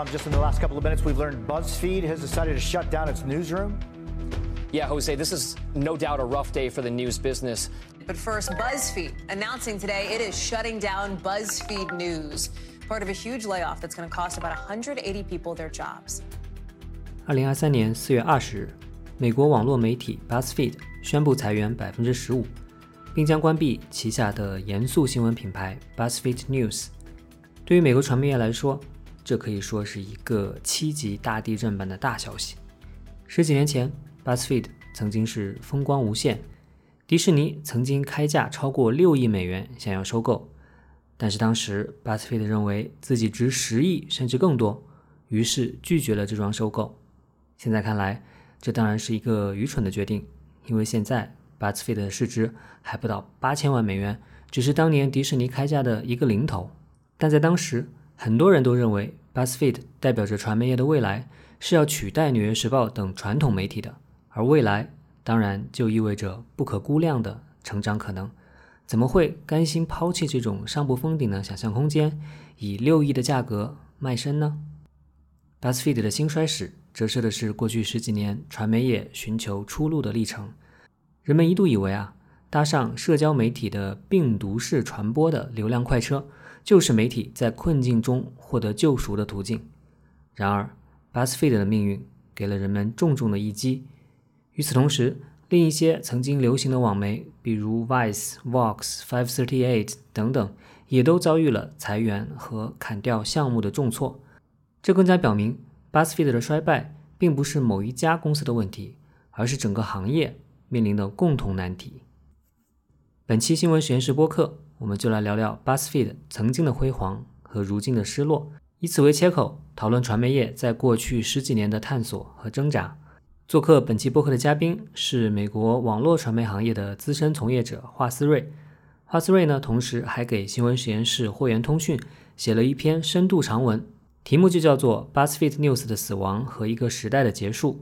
Um, just in the last couple of minutes, we've learned BuzzFeed has decided to shut down its newsroom. Yeah, Jose, this is no doubt a rough day for the news business. But first, BuzzFeed announcing today it is shutting down BuzzFeed News, part of a huge layoff that's going to cost about 180 people their jobs. 二零二三年四月二十日，美国网络媒体 BuzzFeed 宣布裁员百分之十五，并将关闭旗下的严肃新闻品牌 BuzzFeed News。对于美国传媒业来说， 这可以说是一个七级大地震般的大消息。十几年前，BuzzFeed 曾经是风光无限，迪士尼曾经开价超过六亿美元想要收购，但是当时 BuzzFeed 认为自己值十亿甚至更多，于是拒绝了这桩收购。现在看来，这当然是一个愚蠢的决定，因为现在 BuzzFeed 的市值还不到八千万美元，只是当年迪士尼开价的一个零头。但在当时，很多人都认为 BuzzFeed 代表着传媒业的未来，是要取代《纽约时报》等传统媒体的，而未来当然就意味着不可估量的成长可能。怎么会甘心抛弃这种上不封顶的想象空间，以六亿的价格卖身呢？BuzzFeed 的兴衰史。折射的是过去十几年传媒业寻求出路的历程。人们一度以为啊，搭上社交媒体的病毒式传播的流量快车，就是媒体在困境中获得救赎的途径。然而，BuzzFeed 的命运给了人们重重的一击。与此同时，另一些曾经流行的网媒，比如 Vice、Vox、Five Thirty Eight 等等，也都遭遇了裁员和砍掉项目的重挫。这更加表明。BuzzFeed 的衰败并不是某一家公司的问题，而是整个行业面临的共同难题。本期新闻实验室播客，我们就来聊聊 BuzzFeed 曾经的辉煌和如今的失落，以此为切口，讨论传媒业在过去十几年的探索和挣扎。做客本期播客的嘉宾是美国网络传媒行业的资深从业者华思瑞。华思瑞呢，同时还给新闻实验室会员通讯写了一篇深度长文。题目就叫做《BuzzFeed News 的死亡和一个时代的结束》。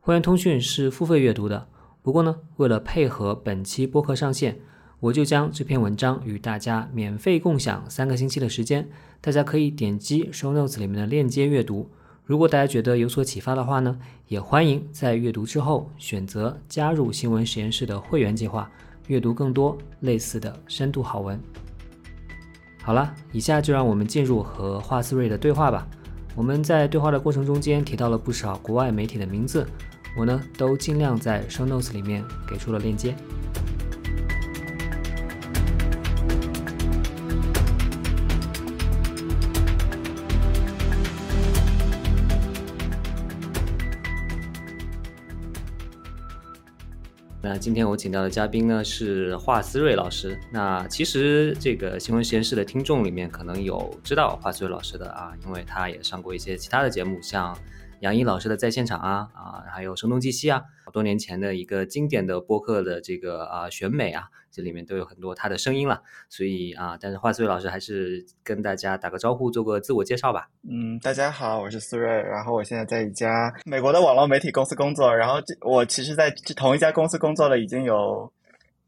会员通讯是付费阅读的，不过呢，为了配合本期播客上线，我就将这篇文章与大家免费共享三个星期的时间。大家可以点击 Show Notes 里面的链接阅读。如果大家觉得有所启发的话呢，也欢迎在阅读之后选择加入新闻实验室的会员计划，阅读更多类似的深度好文。好了，以下就让我们进入和华思瑞的对话吧。我们在对话的过程中间提到了不少国外媒体的名字，我呢都尽量在 show notes 里面给出了链接。那今天我请到的嘉宾呢是华思睿老师。那其实这个新闻实验室的听众里面可能有知道华思睿老师的啊，因为他也上过一些其他的节目，像。杨毅老师的在现场啊啊，还有声东击西啊，好多年前的一个经典的播客的这个啊选美啊，这里面都有很多他的声音了。所以啊，但是华思睿老师还是跟大家打个招呼，做个自我介绍吧。嗯，大家好，我是思睿，然后我现在在一家美国的网络媒体公司工作，然后我其实在同一家公司工作了已经有。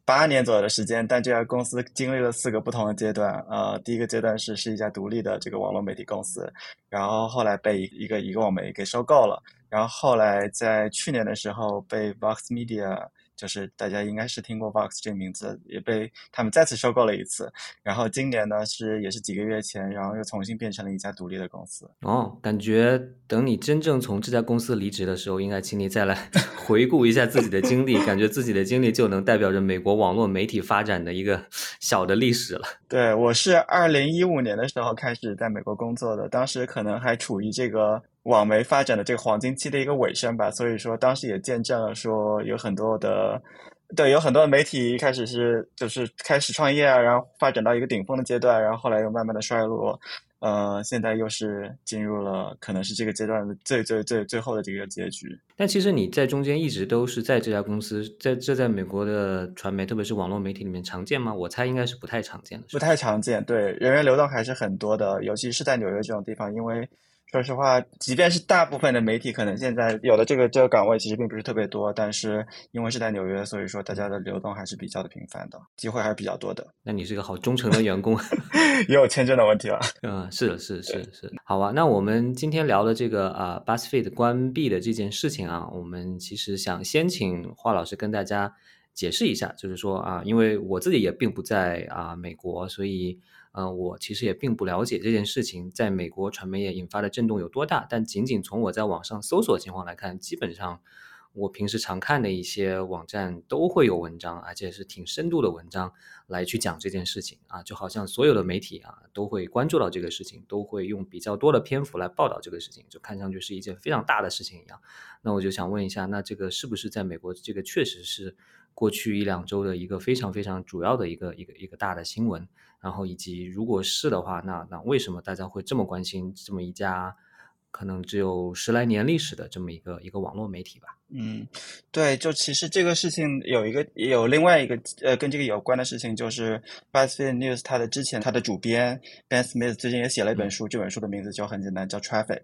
八年左右的时间，但这家公司经历了四个不同的阶段。呃，第一个阶段是是一家独立的这个网络媒体公司，然后后来被一个一个网媒给收购了，然后后来在去年的时候被 Vox Media。就是大家应该是听过 Vox 这个名字，也被他们再次收购了一次。然后今年呢是也是几个月前，然后又重新变成了一家独立的公司。哦，感觉等你真正从这家公司离职的时候，应该请你再来 回顾一下自己的经历，感觉自己的经历就能代表着美国网络媒体发展的一个小的历史了。对，我是二零一五年的时候开始在美国工作的，当时可能还处于这个。网媒发展的这个黄金期的一个尾声吧，所以说当时也见证了说有很多的，对，有很多的媒体一开始是就是开始创业啊，然后发展到一个顶峰的阶段，然后后来又慢慢的衰落，呃，现在又是进入了可能是这个阶段的最最最最后的这个结局。但其实你在中间一直都是在这家公司，在这在美国的传媒，特别是网络媒体里面常见吗？我猜应该是不太常见的，不太常见。对，人员流动还是很多的，尤其是在纽约这种地方，因为。说实话，即便是大部分的媒体，可能现在有的这个这个岗位其实并不是特别多，但是因为是在纽约，所以说大家的流动还是比较的频繁的，机会还是比较多的。那你是个好忠诚的员工，也有签证的问题了。嗯，是是是是，好啊。那我们今天聊的这个啊，BuzzFeed 关闭的这件事情啊，我们其实想先请华老师跟大家解释一下，就是说啊，因为我自己也并不在啊美国，所以。呃，我其实也并不了解这件事情在美国传媒业引发的震动有多大，但仅仅从我在网上搜索情况来看，基本上我平时常看的一些网站都会有文章，而且是挺深度的文章来去讲这件事情啊，就好像所有的媒体啊都会关注到这个事情，都会用比较多的篇幅来报道这个事情，就看上去是一件非常大的事情一样。那我就想问一下，那这个是不是在美国这个确实是过去一两周的一个非常非常主要的一个一个一个大的新闻？然后以及如果是的话，那那为什么大家会这么关心这么一家可能只有十来年历史的这么一个一个网络媒体吧？嗯，对，就其实这个事情有一个有另外一个呃跟这个有关的事情，就是 BuzzFeed News 它的之前它的主编 Ben Smith 最近也写了一本书，这本书的名字就很简单，叫 Traffic，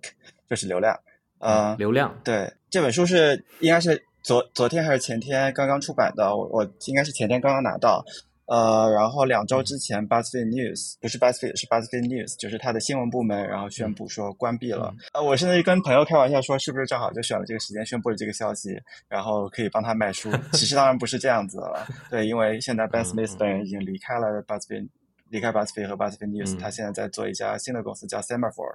就是流量。呃，流量。对，这本书是应该是昨昨天还是前天刚刚出版的，我我应该是前天刚刚拿到。呃，然后两周之前，BuzzFeed News 不是 BuzzFeed，是 BuzzFeed News，就是它的新闻部门，然后宣布说关闭了。呃，我现在跟朋友开玩笑说，是不是正好就选了这个时间宣布了这个消息，然后可以帮他卖书？其实当然不是这样子了，对，因为现在 Ben Smith 本人已经离开了 BuzzFeed，离开 BuzzFeed 和 BuzzFeed News，他现在在做一家新的公司叫 Semaphore。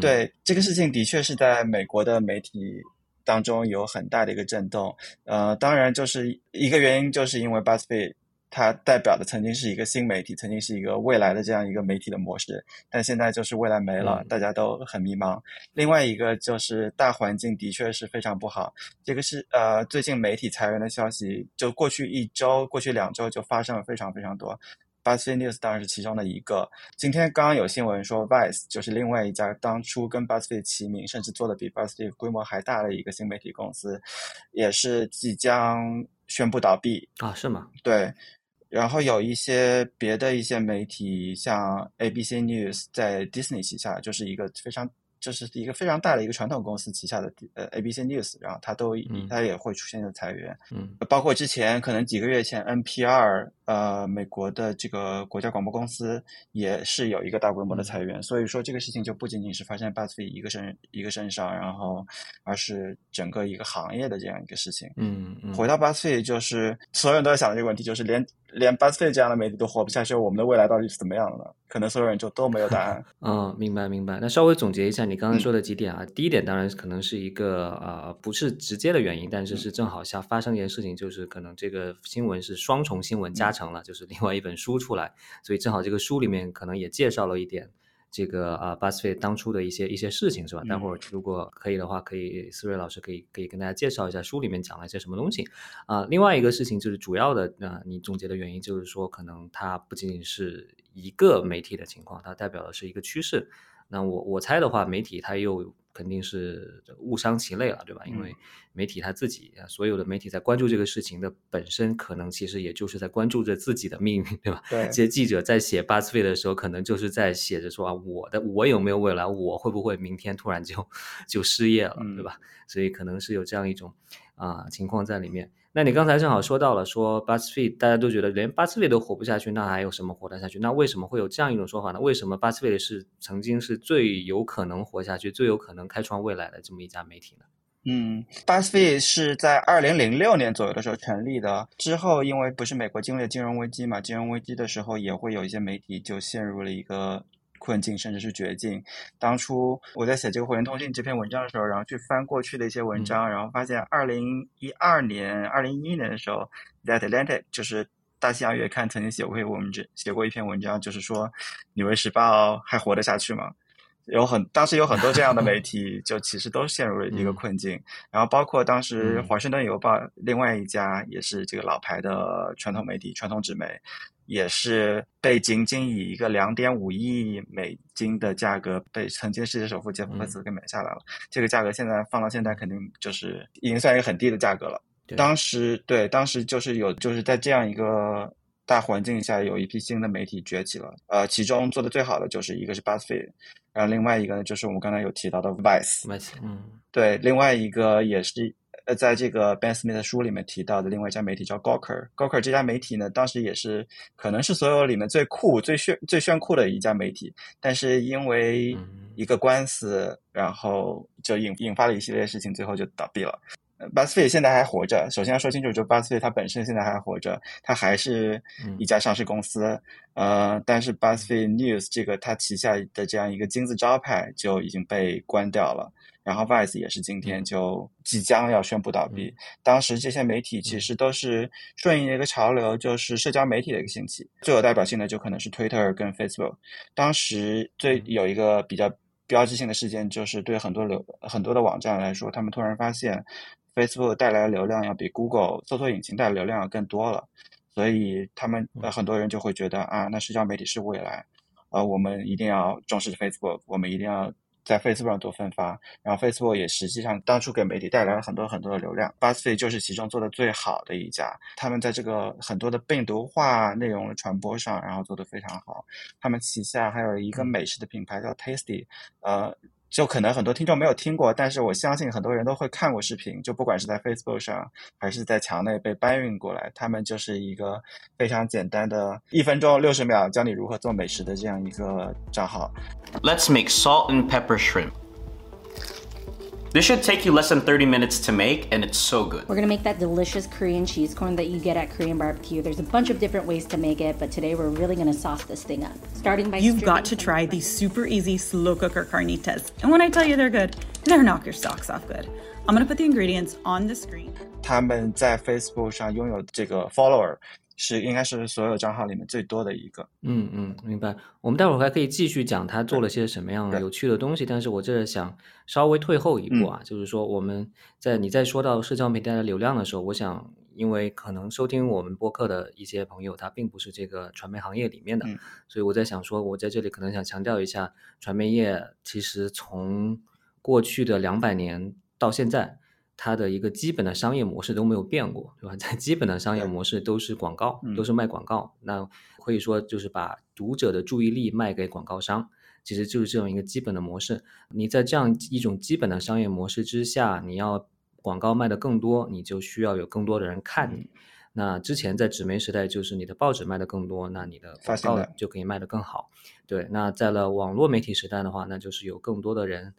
对，这个事情的确是在美国的媒体当中有很大的一个震动。呃，当然就是一个原因，就是因为 BuzzFeed。它代表的曾经是一个新媒体，曾经是一个未来的这样一个媒体的模式，但现在就是未来没了，大家都很迷茫。另外一个就是大环境的确是非常不好，这个是呃最近媒体裁员的消息，就过去一周、过去两周就发生了非常非常多。BuzzFeed News 当然是其中的一个。今天刚刚有新闻说，Vice 就是另外一家当初跟 BuzzFeed 齐名，甚至做的比 BuzzFeed 规模还大的一个新媒体公司，也是即将宣布倒闭啊？是吗？对。然后有一些别的一些媒体，像 ABC News 在 Disney 旗下，就是一个非常。这是一个非常大的一个传统公司旗下的呃 ABC News，然后它都它也会出现的裁员，嗯，包括之前可能几个月前 NPR 呃美国的这个国家广播公司也是有一个大规模的裁员，所以说这个事情就不仅仅是发生在 BuzzFeed 一个身一个身上，然后而是整个一个行业的这样一个事情。嗯嗯，回到 BuzzFeed，就是所有人都在想的这个问题，就是连连 BuzzFeed 这样的媒体都活不下去，我们的未来到底是怎么样的呢？可能所有人就都没有答案。嗯，明白明白。那稍微总结一下你刚才说的几点啊。第一点当然可能是一个呃不是直接的原因，但是是正好像发生一件事情，就是可能这个新闻是双重新闻加成了，就是另外一本书出来，所以正好这个书里面可能也介绍了一点。这个啊，Buzzfeed 当初的一些一些事情是吧？待会儿如果可以的话，可以思睿老师可以可以跟大家介绍一下书里面讲了一些什么东西啊。另外一个事情就是主要的啊，你总结的原因就是说，可能它不仅仅是一个媒体的情况，它代表的是一个趋势。那我我猜的话，媒体它又。肯定是误伤其类了，对吧？因为媒体他自己，所有的媒体在关注这个事情的本身，可能其实也就是在关注着自己的命运，对吧？对。这些记者在写巴斯费的时候，可能就是在写着说啊，我的我有没有未来？我会不会明天突然就就失业了，对吧？所以可能是有这样一种啊情况在里面。那你刚才正好说到了，说 BuzzFeed 大家都觉得连 BuzzFeed 都活不下去，那还有什么活得下去？那为什么会有这样一种说法呢？为什么 BuzzFeed 是曾经是最有可能活下去、最有可能开创未来的这么一家媒体呢？嗯，BuzzFeed 是在二零零六年左右的时候成立的，之后因为不是美国经历金融危机嘛，金融危机的时候也会有一些媒体就陷入了一个。困境甚至是绝境。当初我在写这个火焰通信这篇文章的时候，然后去翻过去的一些文章，然后发现二零一二年、二零一一年的时候，在 Atlantic 就是大西洋月刊曾经写过一篇文章，写过一篇文章，就是说《纽约时报》还活得下去吗？有很当时有很多这样的媒体，就其实都陷入了一个困境。然后包括当时《华盛顿邮报》另外一家也是这个老牌的传统媒体、传统纸媒。也是被仅仅以一个两点五亿美金的价格被曾经世界首富杰夫·贝斯给买下来了。这个价格现在放到现在肯定就是已经算一个很低的价格了。当时对，当时就是有就是在这样一个大环境下，有一批新的媒体崛起了。呃，其中做的最好的就是一个是 BuzzFeed，然后另外一个呢，就是我们刚才有提到的 Vice，嗯对，另外一个也是呃，在这个 Ben Smith 的书里面提到的另外一家媒体叫 Gawker。Gawker 这家媒体呢，当时也是可能是所有里面最酷、最炫、最炫酷的一家媒体，但是因为嗯一个官司，然后就引引发了一系列事情，最后就倒闭了。呃 BuzzFeed 现在还活着。首先要说清楚，就 BuzzFeed 它本身现在还活着，它还是一家上市公司。呃，但是 BuzzFeed News 这个它旗下的这样一个金字招牌就已经被关掉了。然后 Vice 也是今天就即将要宣布倒闭。当时这些媒体其实都是顺应一个潮流，就是社交媒体的一个兴起。最有代表性的就可能是 Twitter 跟 Facebook。当时最有一个比较标志性的事件，就是对很多流很多的网站来说，他们突然发现 Facebook 带来的流量要比 Google 搜索引擎带来的流量要更多了，所以他们呃很多人就会觉得啊，那社交媒体是未来，呃，我们一定要重视 Facebook，我们一定要。在 Facebook 上做分发，然后 Facebook 也实际上当初给媒体带来了很多很多的流量，BuzzFeed 就是其中做的最好的一家。他们在这个很多的病毒化内容的传播上，然后做得非常好。他们旗下还有一个美食的品牌叫 Tasty，呃，就可能很多听众没有听过，但是我相信很多人都会看过视频。就不管是在 Facebook 上，还是在墙内被搬运过来，他们就是一个非常简单的，一分钟六十秒教你如何做美食的这样一个账号。Let's make salt and pepper shrimp. This should take you less than 30 minutes to make, and it's so good. We're gonna make that delicious Korean cheese corn that you get at Korean barbecue. There's a bunch of different ways to make it, but today we're really gonna sauce this thing up. Starting by You've got to stripping try these super easy slow cooker carnitas. And when I tell you they're good, they're knock your socks off good. I'm gonna put the ingredients on the screen. 他们在 Facebook 上拥有这个 follower 是应该是所有账号里面最多的一个。嗯嗯，明白。我们待会儿还可以继续讲他做了些什么样有趣的东西，但是我这想稍微退后一步啊，就是说我们在你在说到社交媒体的流量的时候，我想，因为可能收听我们播客的一些朋友，他并不是这个传媒行业里面的，嗯所以我在想说，我在这里可能想强调一下，传媒业其实从过去的两百年到现在。它的一个基本的商业模式都没有变过，对吧？在基本的商业模式都是广告，嗯都是卖广告。那可以说就是把读者的注意力卖给广告商，其实就是这样一个基本的模式。你在这样一种基本的商业模式之下，你要广告卖的更多，你就需要有更多的人看嗯你。那之前在纸媒时代，就是你的报纸卖的更多，那你的广告发就可以卖得更好。对，那在了网络媒体时代的话，那就是有更多的人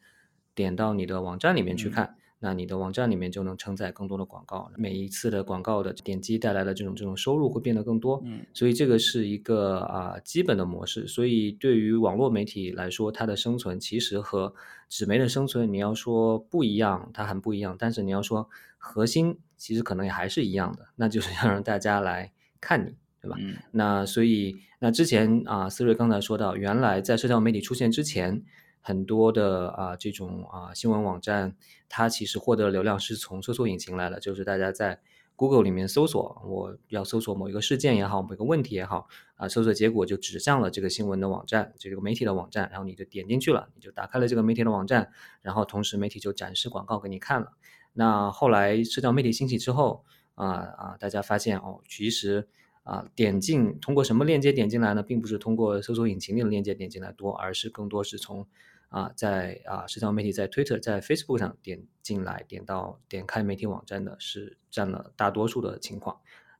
点到你的网站里面去嗯看。那你的网站里面就能承载更多的广告，每一次的广告的点击带来的这种这种收入会变得更多，嗯所以这个是一个啊、基本的模式。所以对于网络媒体来说，它的生存其实和纸媒的生存，你要说不一样，它很不一样。但是你要说核心，其实可能也还是一样的，那就是要让大家来看你，对吧？嗯那所以，那之前啊，思睿刚才说到，原来在社交媒体出现之前，很多的啊这种啊新闻网站，它其实获得流量是从搜索引擎来的，就是大家在 Google 里面搜索，我要搜索某一个事件也好，某一个问题也好，啊，搜索结果就指向了这个新闻的网站，这个媒体的网站，然后你就点进去了，你就打开了这个媒体的网站，然后同时媒体就展示广告给你看了。那后来社交媒体兴起之后，啊啊，大家发现哦，其实啊点进通过什么链接点进来呢，并不是通过搜索引擎里的链接点进来多，而是更多是从啊在啊社交媒体在 Twitter 在 Facebook 上点进来，点到点开媒体网站的是占了大多数的情况。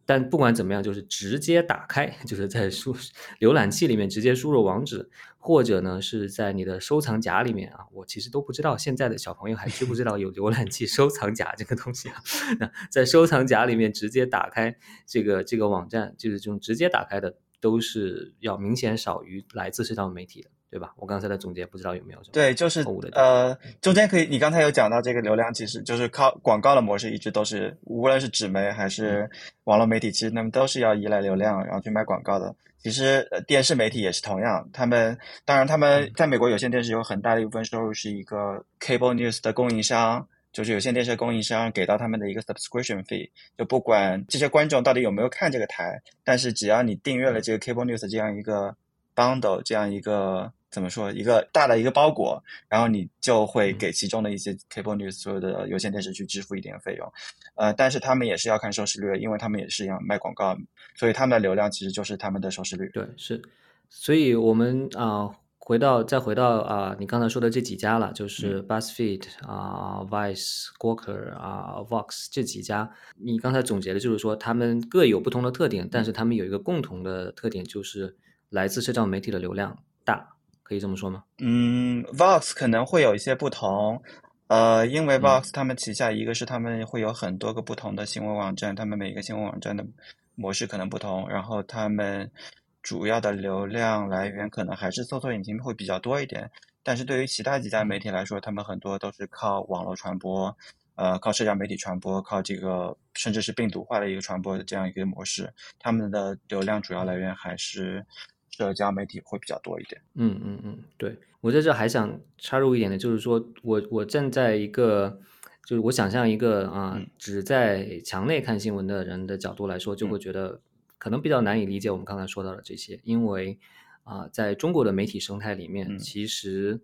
但不管怎么样，就是直接打开，就是在输浏览器里面直接输入网址，或者呢是在你的收藏夹里面啊。我其实都不知道现在的小朋友还知不知道有浏览器收藏夹这个东西啊。那在收藏夹里面直接打开这个这个网站，就是这种直接打开的，都是要明显少于来自社交媒体的，对吧？我刚才的总结不知道有没有什么对，就是呃，中间可以，你刚才有讲到这个流量，其实就是靠广告的模式，一直都是，无论是纸媒还是网络媒体，其实他们都是要依赖流量，然后去卖广告的。其实呃电视媒体也是同样，他们当然他们在美国有线电视有很大的一部分收入是一个 cable news 的供应商，就是有线电视的供应商给到他们的一个 subscription fee，就不管这些观众到底有没有看这个台，但是只要你订阅了这个 cable news 这样一个 bundle 这样一个怎么说一个大的一个包裹，然后你就会给其中的一些 cable news 所有的有线电视去支付一点费用，呃，但是他们也是要看收视率，因为他们也是要卖广告，所以他们的流量其实就是他们的收视率。对，是，所以我们啊、回到再回到啊，你刚才说的这几家了，就是 BuzzFeed 啊、Vice、Gawker 啊、Vox 这几家，你刚才总结的就是说他们各有不同的特点，但是他们有一个共同的特点，就是来自社交媒体的流量大，可以这么说吗？嗯，Vox 可能会有一些不同，呃，因为 Vox 他们旗下一个是他们会有很多个不同的新闻网站，他们每一个新闻网站的模式可能不同，然后他们。主要的流量来源可能还是搜索引擎会比较多一点，但是对于其他几家媒体来说，他们很多都是靠网络传播，呃，靠社交媒体传播，靠这个甚至是病毒化的一个传播的这样一个模式，他们的流量主要来源还是社交媒体会比较多一点。嗯嗯嗯，对我在这还想插入一点的，就是说我我站在一个就是我想象一个啊，只在墙内看新闻的人的角度来说，就会觉得。可能比较难以理解我们刚才说到的这些，因为啊，在中国的媒体生态里面，其实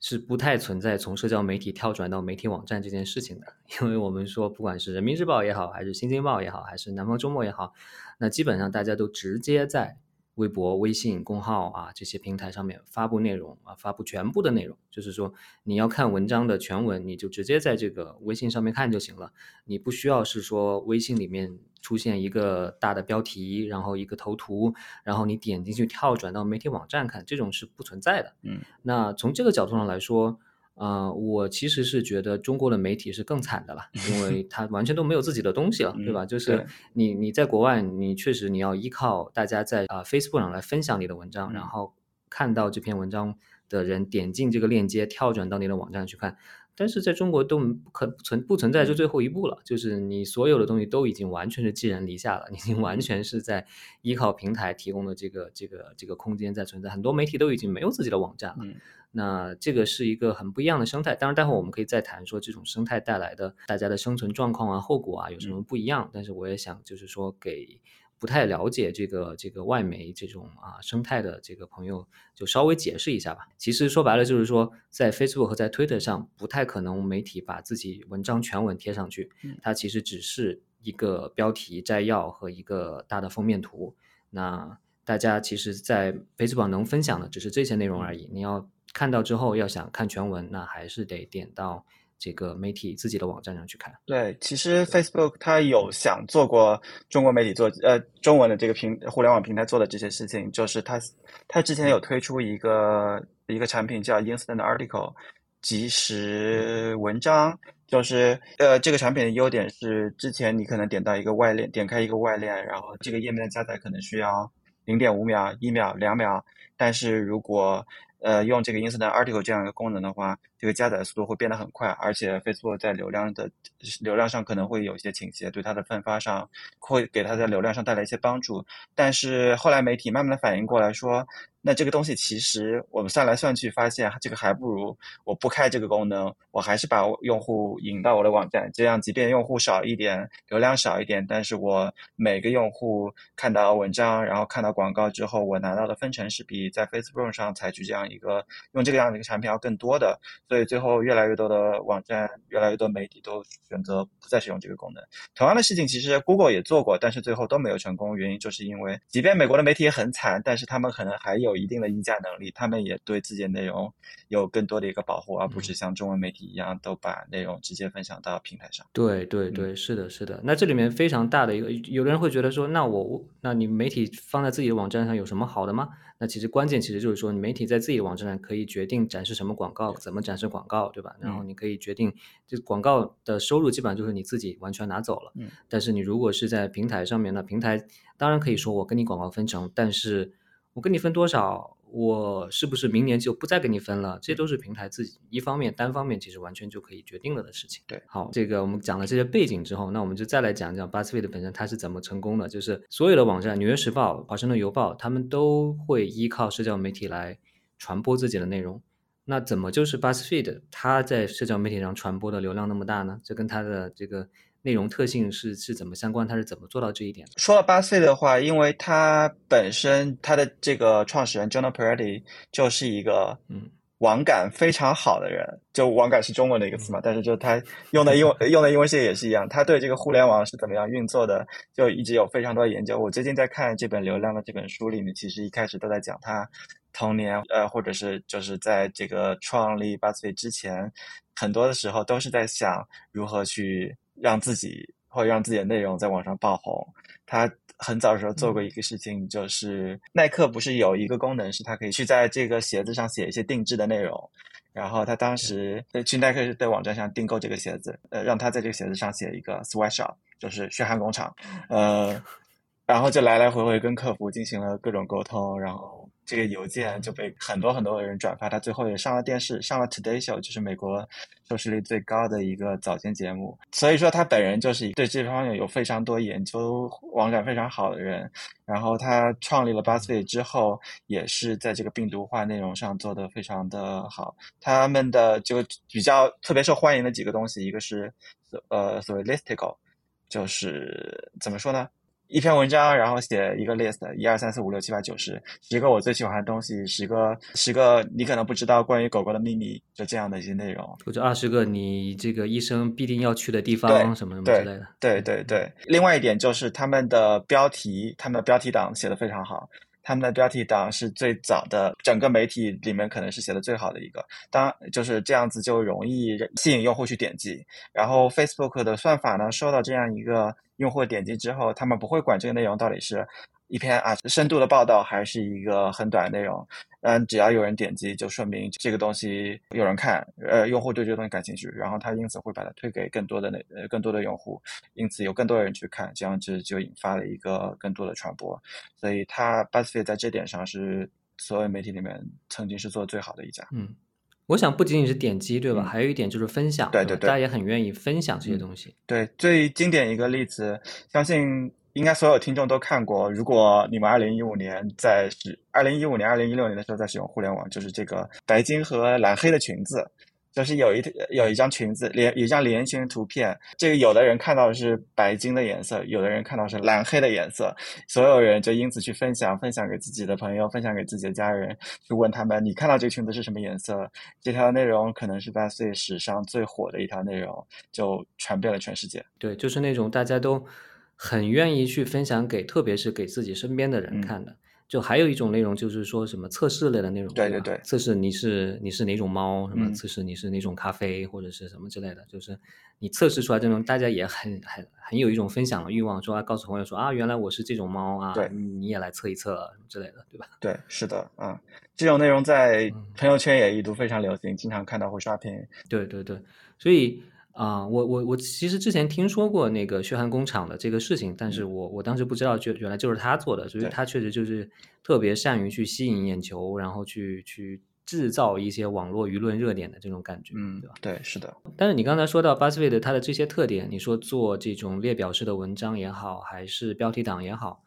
是不太存在从社交媒体跳转到媒体网站这件事情的。因为我们说，不管是人民日报也好，还是新京报也好，还是南方周末也好，那基本上大家都直接在。微博、微信公号啊，这些平台上面发布内容啊，发布全部的内容，就是说你要看文章的全文，你就直接在这个微信上面看就行了，你不需要是说微信里面出现一个大的标题，然后一个头图，然后你点进去跳转到媒体网站看，这种是不存在的。嗯，那从这个角度上来说。啊，我其实是觉得中国的媒体是更惨的了，因为它完全都没有自己的东西了，对吧？就是你你在国外，你确实你要依靠大家在啊 Facebook 上来分享你的文章，然后看到这篇文章的人点进这个链接，跳转到你的网站去看。但是在中国都不可存不存在这最后一步了，就是你所有的东西都已经完全是寄人篱下了，你已经完全是在依靠平台提供的这个这个这个空间在存在，很多媒体都已经没有自己的网站了。那这个是一个很不一样的生态，当然待会我们可以再谈说这种生态带来的大家的生存状况啊、后果啊有什么不一样。但是我也想就是说给不太了解这个这个外媒这种啊生态的这个朋友就稍微解释一下吧。其实说白了就是说，在 Facebook 和在 Twitter 上不太可能媒体把自己文章全文贴上去，它其实只是一个标题摘要和一个大的封面图。那大家其实，在 Facebook 能分享的只是这些内容而已。你要看到之后要想看全文，那还是得点到这个媒体自己的网站上去看。对，其实 Facebook 它有想做过中国媒体做呃中文的这个平互联网平台做的这些事情，就是它它之前有推出一个一个产品叫 Instant Article 即时文章，就是呃这个产品的优点是之前你可能点到一个外链，点开一个外链，然后这个页面的加载可能需要零点五秒、一秒、两秒，但是如果呃，用这个 Instant Article 这样一个功能的话，这个加载速度会变得很快，而且 Facebook 在流量的流量上可能会有一些倾斜，对它的分发上会给它在流量上带来一些帮助。但是后来媒体慢慢的反应过来说。那这个东西其实我们算来算去，发现这个还不如我不开这个功能，我还是把用户引到我的网站，这样即便用户少一点，流量少一点，但是我每个用户看到文章，然后看到广告之后，我拿到的分成是比在 Facebook 上采取这样一个用这个样的一个产品要更多的。所以最后越来越多的网站，越来越多媒体都选择不再使用这个功能。同样的事情其实 Google 也做过，但是最后都没有成功，原因就是因为即便美国的媒体也很惨，但是他们可能还有。一定的议价能力，他们也对自己的内容有更多的一个保护，而不是像中文媒体一样都把内容直接分享到平台上。对对对，是的，是的。那这里面非常大的一个，有的人会觉得说，那我那你媒体放在自己的网站上有什么好的吗？那其实关键其实就是说，媒体在自己的网站上可以决定展示什么广告，怎么展示广告，对吧？然后你可以决定，这广告的收入基本上就是你自己完全拿走了。嗯。但是你如果是在平台上面，那平台当然可以说我跟你广告分成，但是。我跟你分多少，我是不是明年就不再给你分了？这都是平台自己一方面单方面，其实完全就可以决定了的事情。对，好，这个我们讲了这些背景之后，那我们就再来讲讲 BuzzFeed 本身它是怎么成功的。就是所有的网站，《纽约时报》、《华盛顿邮报》，他们都会依靠社交媒体来传播自己的内容。那怎么就是 BuzzFeed 它在社交媒体上传播的流量那么大呢？这跟它的这个。内容特性是是怎么相关？它是怎么做到这一点的？说到八岁的话，因为它本身它的这个创始人 John Peretti 就是一个嗯网感非常好的人，就网感是中文的一个词嘛，但是就他用的英文 用的英文写也是一样，他对这个互联网是怎么样运作的，就一直有非常多的研究。我最近在看这本《流量》的这本书里面，其实一开始都在讲他。童年，呃，或者是就是在这个创立 BuzzFeed 之前，很多的时候都是在想如何去让自己或者让自己的内容在网上爆红。他很早的时候做过一个事情，就是耐克不是有一个功能，是他可以去在这个鞋子上写一些定制的内容。然后他当时去耐克的网站上订购这个鞋子，呃，让他在这个鞋子上写一个 sweatshop，就是血汗工厂，呃，然后就来来回回跟客服进行了各种沟通，然后这个邮件就被很多很多的人转发，他最后也上了电视，上了 Today Show，就是美国收视率最高的一个早间节目。所以说他本人就是对这方面有非常多研究、网感非常好的人。然后他创立了 BuzzFeed 之后，也是在这个病毒化内容上做得非常的好。他们的就比较特别受欢迎的几个东西，一个是呃所谓 listicle，就是怎么说呢？一篇文章，然后写一个 list，一二三四五六七八九十，十个我最喜欢的东西，十个十个你可能不知道关于狗狗的秘密，就这样的一些内容，或者二十个你这个一生必定要去的地方，什么什么之类的。对对对。另外一点就是他们的标题，他们的标题党写的非常好。他们的标题党是最早的，整个媒体里面可能是写的最好的一个。当就是这样子就容易吸引用户去点击。然后 Facebook 的算法呢，收到这样一个用户点击之后，他们不会管这个内容到底是。一篇啊深度的报道还是一个很短的内容，嗯，只要有人点击，就说明这个东西有人看，呃，用户对这个东西感兴趣，然后他因此会把它推给更多的那呃更多的用户，因此有更多的人去看，这样就就引发了一个更多的传播，所以它 BuzzFeed 在这点上是所有媒体里面曾经是做的最好的一家。嗯，我想不仅仅是点击对吧？还有一点就是分享，对对对，大家也很愿意分享这些东西。对，最经典一个例子，相信。应该所有听众都看过。如果你们二零一五年在使二零一五年、二零一六年的时候在使用互联网，就是这个白金和蓝黑的裙子，就是有一有一张裙子连有一张连裙图片，这个有的人看到的是白金的颜色，有的人看到是蓝黑的颜色，所有人就因此去分享，分享给自己的朋友，分享给自己的家人，去问他们：你看到这个裙子是什么颜色？这条内容可能是在最史上最火的一条内容，就传遍了全世界。对，就是那种大家都。很愿意去分享给，特别是给自己身边的人看的。就还有一种内容，就是说什么测试类的内容，对对对，测试你是你是哪种猫，什么测试你是哪种咖啡或者是什么之类的，就是你测试出来这种，大家也很很很有一种分享的欲望，说啊告诉朋友说啊，原来我是这种猫啊，对，你也来测一测之类的，对吧？对，是的，啊，这种内容在朋友圈也一度非常流行，经常看到会刷屏。对对对，所以。啊，我我我其实之前听说过那个血汗工厂的这个事情，但是我我当时不知道，就原来就是他做的，所以他确实就是特别善于去吸引眼球，然后去去制造一些网络舆论热点的这种感觉，嗯，对吧？对，是的。但是你刚才说到 Buzzfeed 它的这些特点，你说做这种列表式的文章也好，还是标题党也好，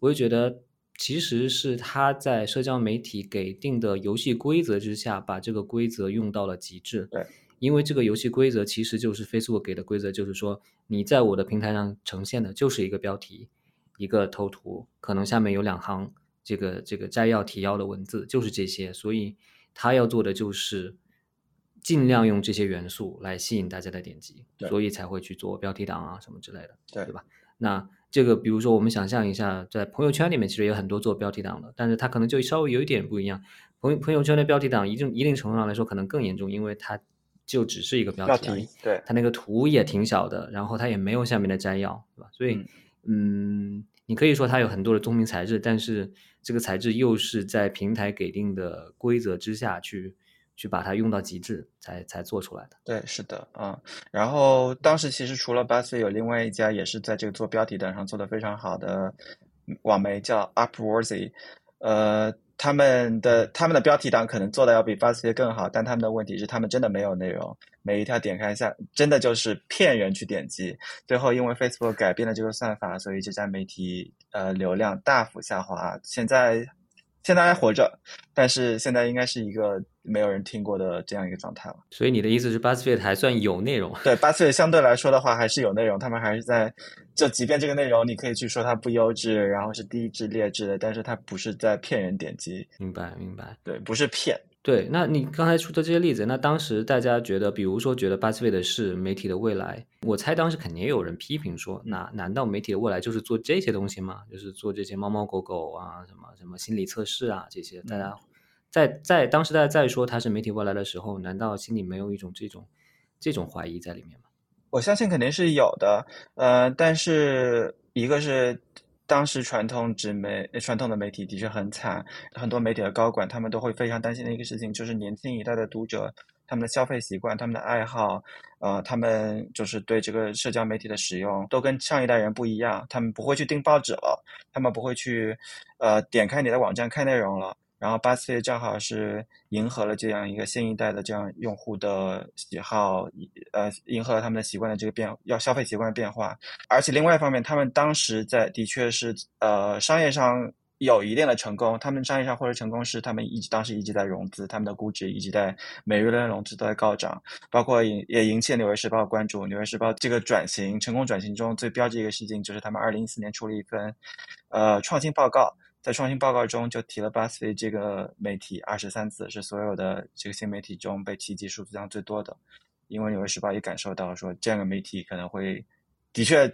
我就觉得其实是他在社交媒体给定的游戏规则之下，把这个规则用到了极致。对。因为这个游戏规则其实就是 Facebook 给的规则，就是说你在我的平台上呈现的就是一个标题，一个头图，可能下面有两行这个这个摘要提要的文字，就是这些。所以他要做的就是尽量用这些元素来吸引大家的点击，所以才会去做标题党啊什么之类的，对吧？那这个比如说我们想象一下，在朋友圈里面其实有很多做标题党的，但是他可能就稍微有一点不一样。朋朋友圈的标题党一定一定程度上来说可能更严重，因为它。就只是一个标题，对，它那个图也挺小的，然后它也没有下面的摘要，对吧？所以，嗯，你可以说它有很多的聪明材质，但是这个材质又是在平台给定的规则之下去去把它用到极致，才才做出来的。对，是的，嗯。然后当时其实除了 b u z z 有另外一家也是在这个做标题的上做的非常好的网媒叫 Upworthy，呃。他们的他们的标题党可能做的要比 BuzzFeed 更好，但他们的问题是他们真的没有内容，每一条点开一下真的就是骗人去点击，最后因为 Facebook 改变了这个算法，所以这家媒体呃流量大幅下滑，现在。现在还活着，但是现在应该是一个没有人听过的这样一个状态了。所以你的意思是，BuzzFeed 还算有内容？对，BuzzFeed 相对来说的话还是有内容，他们还是在，就即便这个内容你可以去说它不优质，然后是低质劣质的，但是它不是在骗人点击。明白，明白。对，不是骗。对，那你刚才出的这些例子，那当时大家觉得，比如说觉得 BuzzFeed 是媒体的未来，我猜当时肯定也有人批评说，那难道媒体的未来就是做这些东西吗？就是做这些猫猫狗狗啊，什么什么心理测试啊这些，大家在在当时大家在说他是媒体未来的时候，难道心里没有一种这种这种怀疑在里面吗？我相信肯定是有的，呃，但是一个是当时传统纸媒、传统的媒体的确很惨，很多媒体的高管他们都会非常担心的一个事情，就是年轻一代的读者他们的消费习惯、他们的爱好，呃，他们就是对这个社交媒体的使用都跟上一代人不一样，他们不会去订报纸了，他们不会去呃点开你的网站看内容了。然后八次正好是迎合了这样一个新一代的这样用户的喜好，呃，迎合了他们的习惯的这个变要消费习惯的变化。而且另外一方面，他们当时在的确是呃商业上有一定的成功。他们商业上获得成功是他们一直当时一直在融资，他们的估值一直在每日的融资都在高涨，包括引也引起了《纽约时报》关注。《纽约时报》这个转型成功转型中最标志一个事情就是他们二零一四年出了一份呃创新报告。在创新报告中就提了 BuzzFeed 这个媒体二十三次，是所有的这个新媒体中被提及数字量最多的。因为《纽约时报》也感受到说，这样的媒体可能会，的确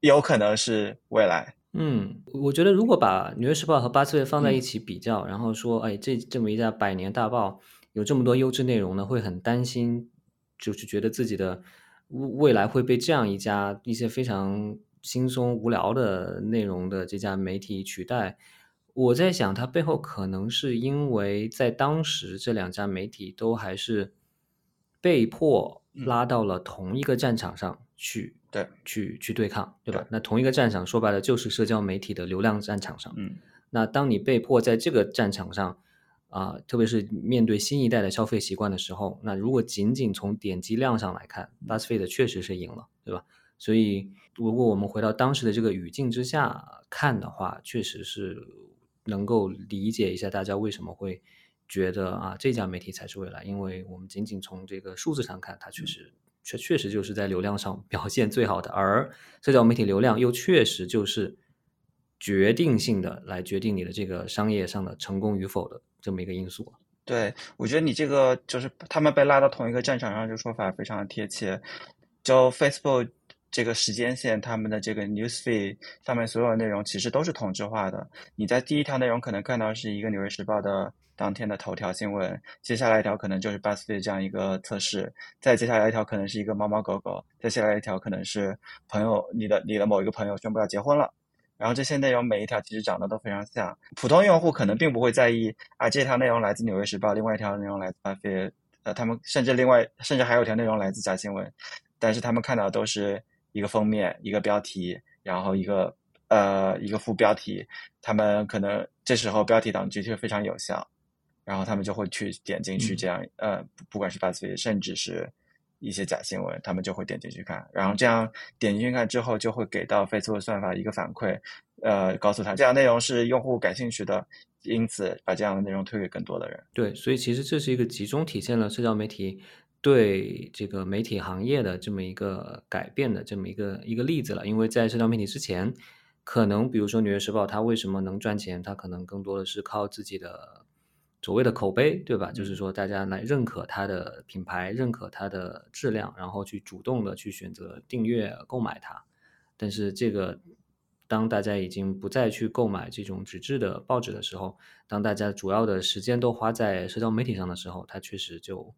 有可能是未来。嗯，我觉得如果把《纽约时报》和 BuzzFeed 放在一起比较，然后说，哎，这这么一家百年大报，有这么多优质内容呢，会很担心，就是觉得自己的未来会被这样一家一些非常轻松无聊的内容的这家媒体取代。我在想，它背后可能是因为在当时这两家媒体都还是被迫拉到了同一个战场上去，对，去去对抗，对吧？那同一个战场说白了就是社交媒体的流量战场上。嗯，那当你被迫在这个战场上啊，特别是面对新一代的消费习惯的时候，那如果仅仅从点击量上来看，BuzzFeed 确实是赢了，对吧？所以如果我们回到当时的这个语境之下看的话，确实是。能够理解一下大家为什么会觉得啊这家媒体才是未来，因为我们仅仅从这个数字上看，它确实确确实就是在流量上表现最好的，而社交媒体流量又确实就是决定性的来决定你的这个商业上的成功与否的这么一个因素。对，我觉得你这个就是他们被拉到同一个战场上，这个说法非常的贴切。就 Facebook。这个时间线，他们的这个 newsfeed 上面所有的内容其实都是同质化的。你在第一条内容可能看到是一个《纽约时报》的当天的头条新闻，接下来一条可能就是 BuzzFeed 这样一个测试，再接下来一条可能是一个猫猫狗狗，再下来一条可能是朋友你的你的某一个朋友宣布要结婚了。然后这些内容每一条其实长得都非常像，普通用户可能并不会在意啊，这条内容来自《纽约时报》，另外一条内容来自 BuzzFeed，呃，他们甚至另外甚至还有条内容来自假新闻，但是他们看到都是。一个封面，一个标题，然后一个呃一个副标题，他们可能这时候标题党的确非常有效，然后他们就会去点进去，这样呃不管是 BuzzFeed，甚至是一些假新闻，他们就会点进去看，然后这样点进去看之后，就会给到 Facebook 算法一个反馈，呃告诉他这样内容是用户感兴趣的，因此把这样的内容推给更多的人。对，所以其实这是一个集中体现了社交媒体。对这个媒体行业的这么一个改变的这么一个一个例子了，因为在社交媒体之前，可能比如说《纽约时报》，它为什么能赚钱？它可能更多的是靠自己的所谓的口碑，对吧？就是说大家来认可它的品牌，认可它的质量，然后去主动的去选择订阅购买它。但是这个，当大家已经不再去购买这种纸质的报纸的时候，当大家主要的时间都花在社交媒体上的时候，它确实就。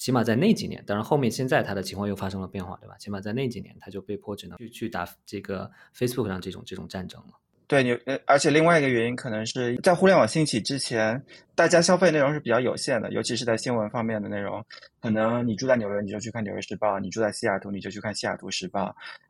起码在那几年，当然后面现在他的情况又发生了变化，对吧？起码在那几年，他就被迫只能去去打这个 Facebook 上这种这种战争了。对你，呃，而且另外一个原因可能是在互联网兴起之前，大家消费内容是比较有限的，尤其是在新闻方面的内容。可能你住在纽约，你就去看《纽约时报》；你住在西雅图，你就去看《西雅图时报》。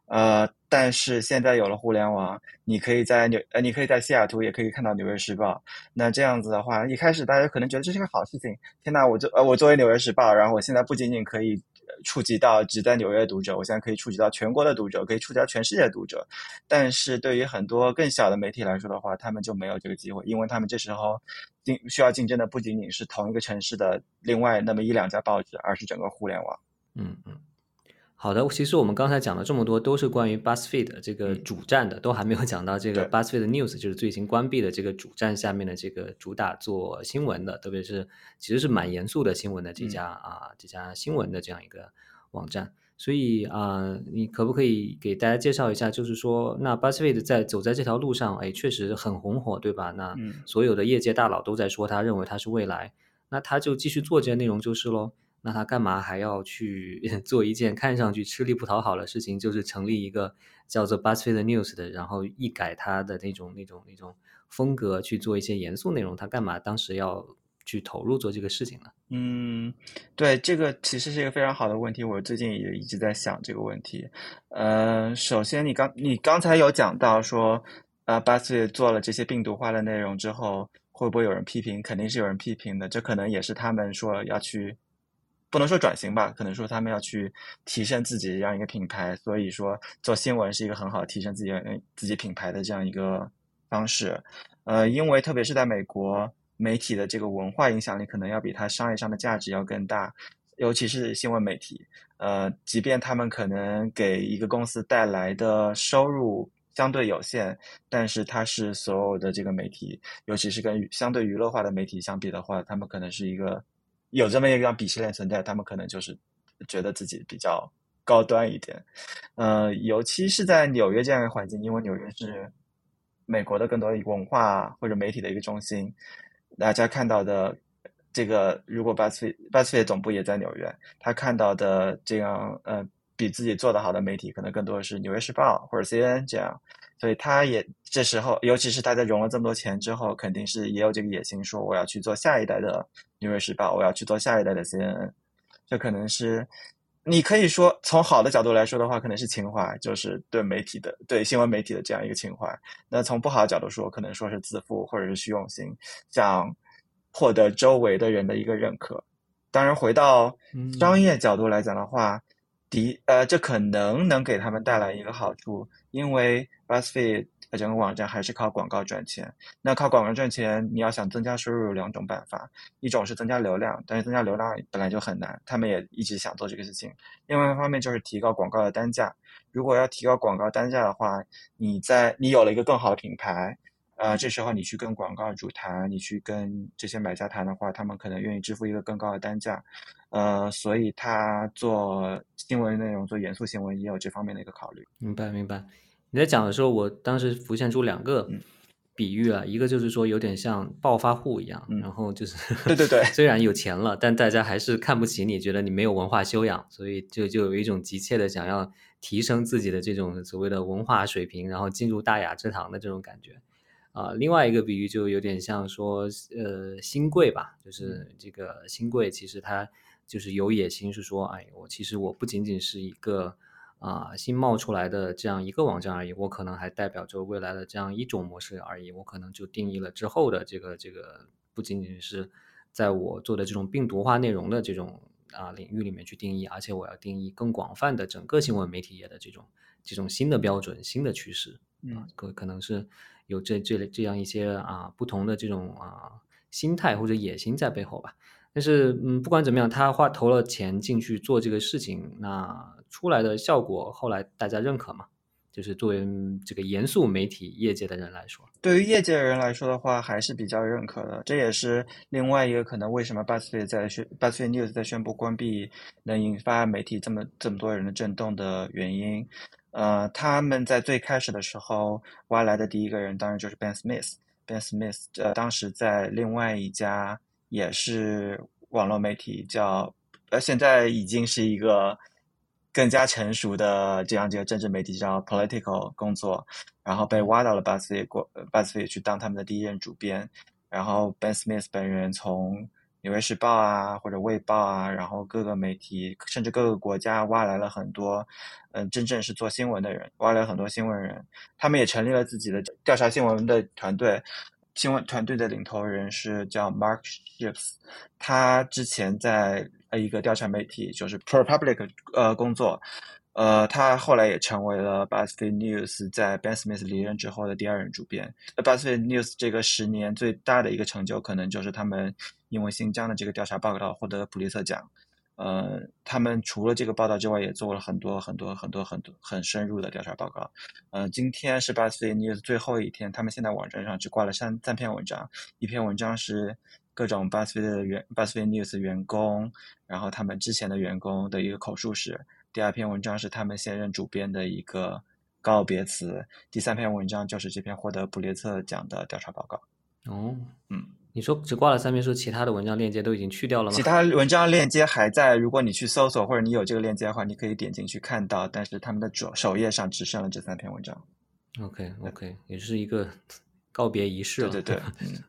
呃，但是现在有了互联网，你可以在纽呃，你可以在西雅图也可以看到《纽约时报》。那这样子的话，一开始大家可能觉得这是个好事情。天呐，我作呃，我作为《纽约时报》，然后我现在不仅仅可以。触及到只在纽约读者，我现在可以触及到全国的读者，可以触及到全世界的读者。但是对于很多更小的媒体来说的话，他们就没有这个机会，因为他们这时候竞需要竞争的不仅仅是同一个城市的另外那么一两家报纸，而是整个互联网。嗯嗯。好的，其实我们刚才讲了这么多，都是关于 BuzzFeed 这个主站的，都还没有讲到这个 BuzzFeed News，就是最近关闭的这个主站下面的这个主打做新闻的，特别是其实是蛮严肃的新闻的这家啊这家新闻的这样一个网站。所以啊，你可不可以给大家介绍一下？就是说，那 BuzzFeed 在走在这条路上，哎，确实很红火，对吧？那所有的业界大佬都在说，他认为他是未来，那他就继续做这些内容就是喽。那他干嘛还要去 做一件看上去吃力不讨好的事情？就是成立一个叫做 BuzzFeed News 的，然后一改他的那种那种那种风格去做一些严肃内容。他干嘛当时要？去投入做这个事情呢。嗯，对，这个其实是一个非常好的问题。我最近也一直在想这个问题。呃，首先，你刚你刚才有讲到说，呃，巴斯做了这些病毒化的内容之后，会不会有人批评？肯定是有人批评的。这可能也是他们说要去，不能说转型吧，可能说他们要去提升自己这样一个品牌。所以说，做新闻是一个很好提升自己自己品牌的这样一个方式。呃，因为特别是在美国。媒体的这个文化影响力可能要比它商业上的价值要更大，尤其是新闻媒体。呃，即便他们可能给一个公司带来的收入相对有限，但是它是所有的这个媒体，尤其是跟相对娱乐化的媒体相比的话，他们可能是一个有这么一个鄙视链存在，他们可能就是觉得自己比较高端一点。呃，尤其是在纽约这样一个环境，因为纽约是美国的更多文化或者媒体的一个中心。大家看到的这个，如果巴斯巴斯菲总部也在纽约，他看到的这样呃比自己做得好的媒体，可能更多的是《纽约时报》或者 CNN 这样，所以他也这时候，尤其是他在融了这么多钱之后，肯定是也有这个野心，说我要去做下一代的《纽约时报》，我要去做下一代的 CNN，这可能是你可以说从好的角度来说的话，可能是情怀，就是对媒体的对新闻媒体的这样一个情怀。那从不好的角度说，可能说是自负或者是虚荣心，想获得周围的人的一个认可。当然，回到商业角度来讲的话，的呃，这可能能给他们带来一个好处，因为 BuzzFeed。整个网站还是靠广告赚钱。那靠广告赚钱，你要想增加收入有两种办法，一种是增加流量，但是增加流量本来就很难，他们也一直想做这个事情。另外一方面就是提高广告的单价。如果要提高广告单价的话，你在你有了一个更好的品牌，呃，这时候你去跟广告主谈，你去跟这些买家谈的话，他们可能愿意支付一个更高的单价。呃，所以他做新闻内容、做严肃新闻也有这方面的一个考虑。明白，明白。你在讲的时候，我当时浮现出两个比喻啊，一个就是说有点像暴发户一样，然后就是对对对，虽然有钱了，但大家还是看不起你，觉得你没有文化修养，所以就就有一种急切的想要提升自己的这种所谓的文化水平，然后进入大雅之堂的这种感觉啊。另外一个比喻就有点像说，呃，新贵吧，就是这个新贵其实他就是有野心，是说，哎，我其实我不仅仅是一个。啊，新冒出来的这样一个网站而已，我可能还代表着未来的这样一种模式而已。我可能就定义了之后的这个这个，不仅仅是在我做的这种病毒化内容的这种啊领域里面去定义，而且我要定义更广泛的整个新闻媒体业的这种这种新的标准、新的趋势啊，可可能是有这这这样一些啊不同的这种啊心态或者野心在背后吧。但是嗯，不管怎么样，他花投了钱进去做这个事情，那。出来的效果后来大家认可吗？就是作为这个严肃媒体业界的人来说，对于业界的人来说的话，还是比较认可的。这也是另外一个可能，为什么 BuzzFeed 在宣 BuzzFeed News 在宣布关闭，能引发媒体这么这么多人的震动的原因。呃，他们在最开始的时候挖来的第一个人，当然就是 Ben Smith。Ben Smith 呃，当时在另外一家也是网络媒体，叫呃，现在已经是一个。更加成熟的这样这个政治媒体叫 Political 工作，然后被挖到了 BuzzFeed 过 BuzzFeed 去当他们的第一任主编，然后 Ben Smith 本人从纽约时报啊或者卫报啊，然后各个媒体甚至各个国家挖来了很多，嗯，真正是做新闻的人，挖来了很多新闻人，他们也成立了自己的调查新闻的团队，新闻团队的领头人是叫 Mark Ships，他之前在。呃，一个调查媒体就是 ProPublic，呃，工作，呃，他后来也成为了 BuzzFeed News 在 Ben Smith 离任之后的第二任主编。BuzzFeed News 这个十年最大的一个成就，可能就是他们因为新疆的这个调查报道获得了普利策奖。呃，他们除了这个报道之外，也做了很多很多很多很多很深入的调查报告。呃，今天是 BuzzFeed News 最后一天，他们现在网站上只挂了三三篇文章，一篇文章是。各种 BuzzFeed 的员 BuzzFeed News 员工，然后他们之前的员工的一个口述史，第二篇文章是他们现任主编的一个告别词，第三篇文章就是这篇获得普列策奖的调查报告。哦，嗯，你说只挂了三篇，书其他的文章链接都已经去掉了吗？其他文章链接还在，如果你去搜索或者你有这个链接的话，你可以点进去看到，但是他们的主首页上只剩了这三篇文章。OK OK，也是一个告别仪式了。对对对，嗯。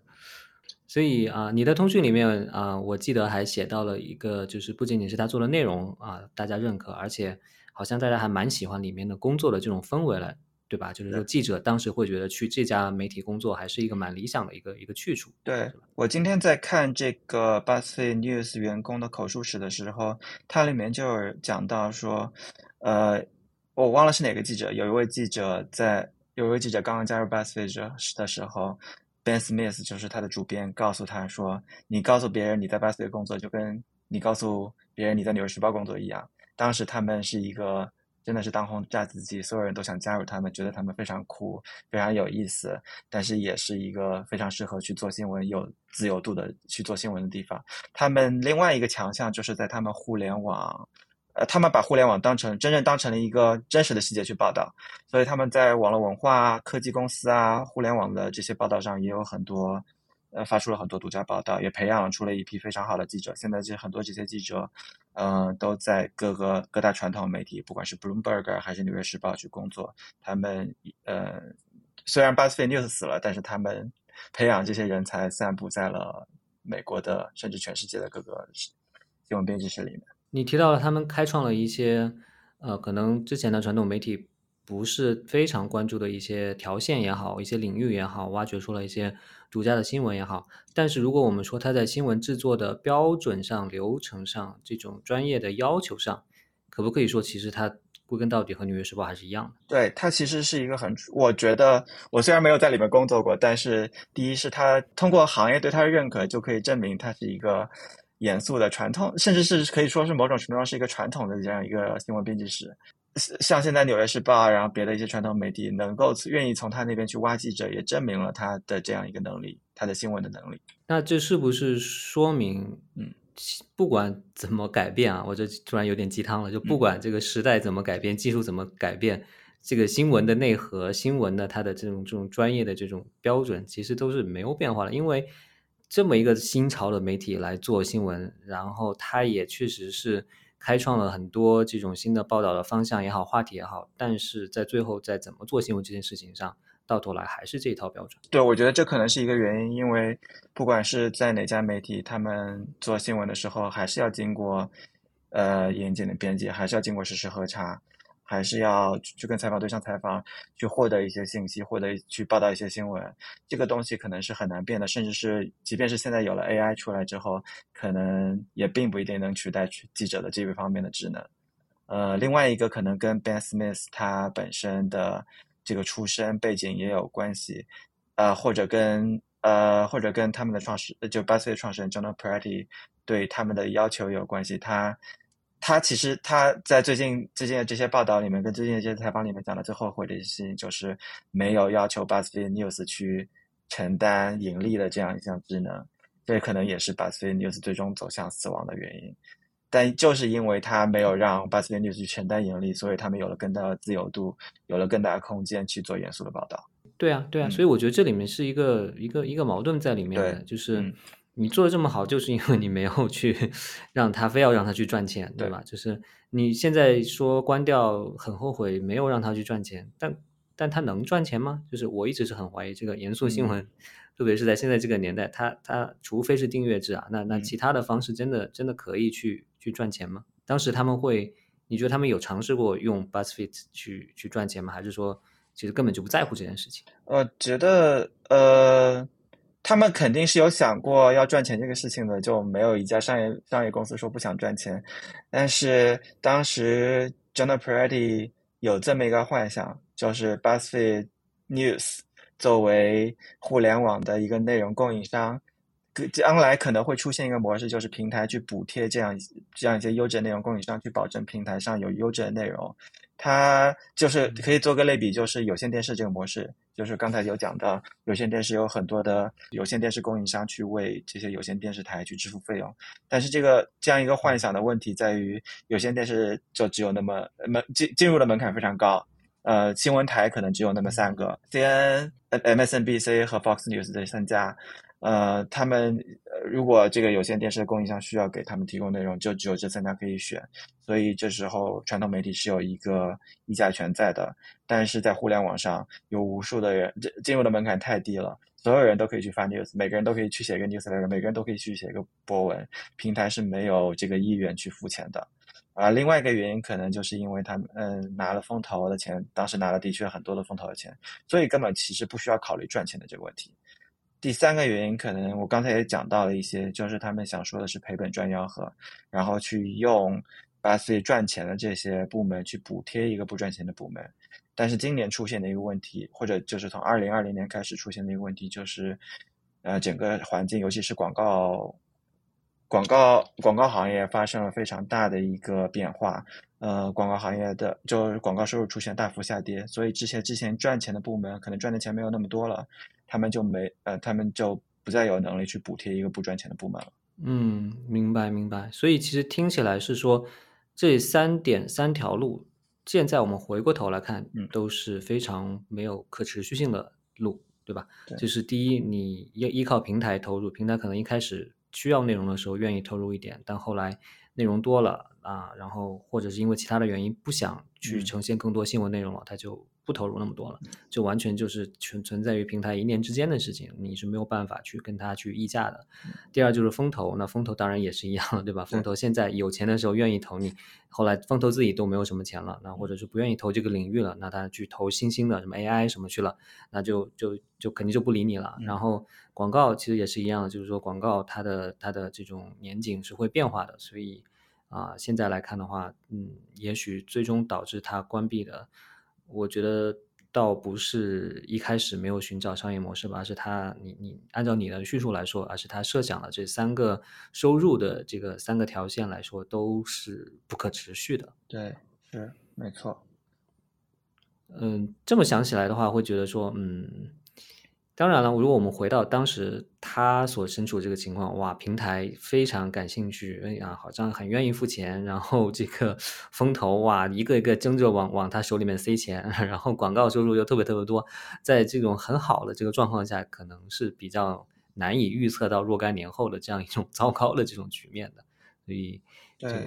所以啊、你的通讯里面啊、我记得还写到了一个，就是不仅仅是他做的内容啊、大家认可，而且好像大家还蛮喜欢里面的工作的这种氛围了，对吧？就是说记者当时会觉得去这家媒体工作还是一个蛮理想的一个一个去处。对我今天在看这个 BuzzFeed News 员工的口述史的时候，它里面就有讲到说，呃，我忘了是哪个记者，有一位记者在有一位记者刚刚加入 BuzzFeed 的时候，Ben Smith 就是他的主编，告诉他说，你告诉别人你在 BuzzFeed 工作，就跟你告诉别人你在《纽约时报》工作一样。当时他们是一个真的是当红炸子鸡，所有人都想加入他们，觉得他们非常酷，非常有意思，但是也是一个非常适合去做新闻、有自由度的去做新闻的地方。他们另外一个强项就是在他们互联网，呃，他们把互联网当成真正当成了一个真实的世界去报道，所以他们在网络文化啊、科技公司啊、互联网的这些报道上也有很多。呃，发出了很多独家报道，也培养出了一批非常好的记者。现在这很多这些记者，呃，都在各个各大传统媒体，不管是 Bloomberg 还是《纽约时报》去工作。他们呃，虽然 BuzzFeed News 死了，但是他们培养这些人才散布在了美国的甚至全世界的各个新闻编辑室里面。你提到了他们开创了一些呃，可能之前的传统媒体不是非常关注的一些条线也好，一些领域也好，挖掘出了一些独家的新闻也好。但是如果我们说它在新闻制作的标准上、流程上这种专业的要求上，可不可以说其实它归根到底和《纽约时报》还是一样的？对，它其实是一个很，我觉得我虽然没有在里面工作过，但是第一是它通过行业对它的认可，就可以证明它是一个严肃的传统，甚至是可以说是某种程度上是一个传统的这样一个新闻编辑室。像现在《纽约时报》啊，然后别的一些传统媒体能够愿意从他那边去挖记者，也证明了他的这样一个能力，他的新闻的能力。那这是不是说明，嗯，不管怎么改变啊，我这突然有点鸡汤了，就不管这个时代怎么改变，技术怎么改变，这个新闻的内核、新闻的它的这种这种专业的这种标准，其实都是没有变化的，因为这么一个新潮的媒体来做新闻，然后它也确实是。开创了很多这种新的报道的方向也好，话题也好，但是在最后在怎么做新闻这件事情上，到头来还是这一套标准。对，我觉得这可能是一个原因，因为不管是在哪家媒体，他们做新闻的时候，还是要经过呃严谨的编辑，还是要经过实时核查，还是要去跟采访对象采访，去获得一些信息，获得去报道一些新闻。这个东西可能是很难变的，甚至是即便是现在有了 AI 出来之后，可能也并不一定能取代记者的这一方面的职能。呃，另外一个可能跟 Ben Smith 他本身的这个出身背景也有关系，呃，或者跟呃或者跟他们的创始就 BuzzFeed 创始人 John Peretti 对他们的要求有关系。他他其实他在最近最近的这些报道里面，跟最近的这些采访里面讲的最后悔的事情，就是没有要求 BuzzFeed News 去承担盈利的这样一项职能，这可能也是 BuzzFeed News 最终走向死亡的原因。但就是因为他没有让 BuzzFeed News 去承担盈利，所以他们有了更大的自由度，有了更大的空间去做严肃的报道。对啊，对啊，嗯所以我觉得这里面是一个一个一个矛盾在里面的，对就是嗯你做的这么好，就是因为你没有去 让他非要让他去赚钱，对对吧？就是你现在说关掉很后悔，没有让他去赚钱，但但他能赚钱吗？就是我一直是很怀疑这个严肃新嗯闻，特别是在现在这个年代，他他除非是订阅制啊，那那嗯其他的方式真的真的可以去去赚钱吗？当时他们会，你觉得他们有尝试过用 BuzzFeed 去去赚钱吗？还是说其实根本就不在乎这件事情？我觉得，呃，他们肯定是有想过要赚钱这个事情的，就没有一家商业商业公司说不想赚钱。但是当时 Jonah Peretti 有这么一个幻想，就是 BuzzFeed News 作为互联网的一个内容供应商，可将来可能会出现一个模式，就是平台去补贴这样这样一些优质的内容供应商，去保证平台上有优质的内容。它就是可以做个类比，就是有线电视这个模式，就是刚才有讲到，有线电视有很多的有线电视供应商去为这些有线电视台去支付费用，但是这个这样一个幻想的问题在于，有线电视就只有那么门进进入的门槛非常高，呃，新闻台可能只有那么三个，CNN、MSNBC 和 Fox News 这三家。呃，他们如果这个有线电视的供应商需要给他们提供内容，就只有这三家可以选，所以这时候传统媒体是有一个议价权在的。但是在互联网上，有无数的人，这进入的门槛太低了，所有人都可以去发 news，每个人都可以去写一个 news 来着每个人都可以去写一个博文，平台是没有这个意愿去付钱的。啊，另外一个原因可能就是因为他们嗯拿了风投的钱，当时拿了的确很多的风投的钱，所以根本其实不需要考虑赚钱的这个问题。第三个原因，可能我刚才也讲到了一些，就是他们想说的是赔本赚吆喝，然后去用把自己赚钱的这些部门去补贴一个不赚钱的部门。但是今年出现的一个问题，或者就是从二零二零年开始出现的一个问题，就是呃整个环境，尤其是广告广告广告行业发生了非常大的一个变化。呃，广告行业的就是广告收入出现大幅下跌，所以之前之前赚钱的部门可能赚的钱没有那么多了。他们就没呃，他们就不再有能力去补贴一个不赚钱的部门了。嗯，明白明白。所以其实听起来是说，这三点三条路，现在我们回过头来看，嗯，都是非常没有可持续性的路，对吧？对。就是第一，你要依靠平台投入，平台可能一开始需要内容的时候愿意投入一点，但后来内容多了啊，然后或者是因为其他的原因不想去呈现更多新闻内容了，他就。不投入那么多了，就完全就是存存在于平台一念之间的事情，你是没有办法去跟他去议价的。第二就是风投，那风投当然也是一样，对吧？风投现在有钱的时候愿意投你，后来风投自己都没有什么钱了，那或者是不愿意投这个领域了，那他去投新兴的什么 AI 什么去了，那就就就肯定就不理你了。然后广告其实也是一样的，就是说广告它的它的这种年景是会变化的，所以啊，现在来看的话，嗯，也许最终导致它关闭的。我觉得倒不是一开始没有寻找商业模式吧，而是他你你按照你的叙述来说，而是他设想的这三个收入的这个三个条线来说都是不可持续的。对，是没错。嗯，这么想起来的话，会觉得说，嗯。当然了，如果我们回到当时他所身处这个情况，哇，平台非常感兴趣，哎呀，好像很愿意付钱，然后这个风投哇，一个一个争着往往他手里面塞钱，然后广告收入又特别特别多，在这种很好的这个状况下，可能是比较难以预测到若干年后的这样一种 糟糕的这种局面的，所以，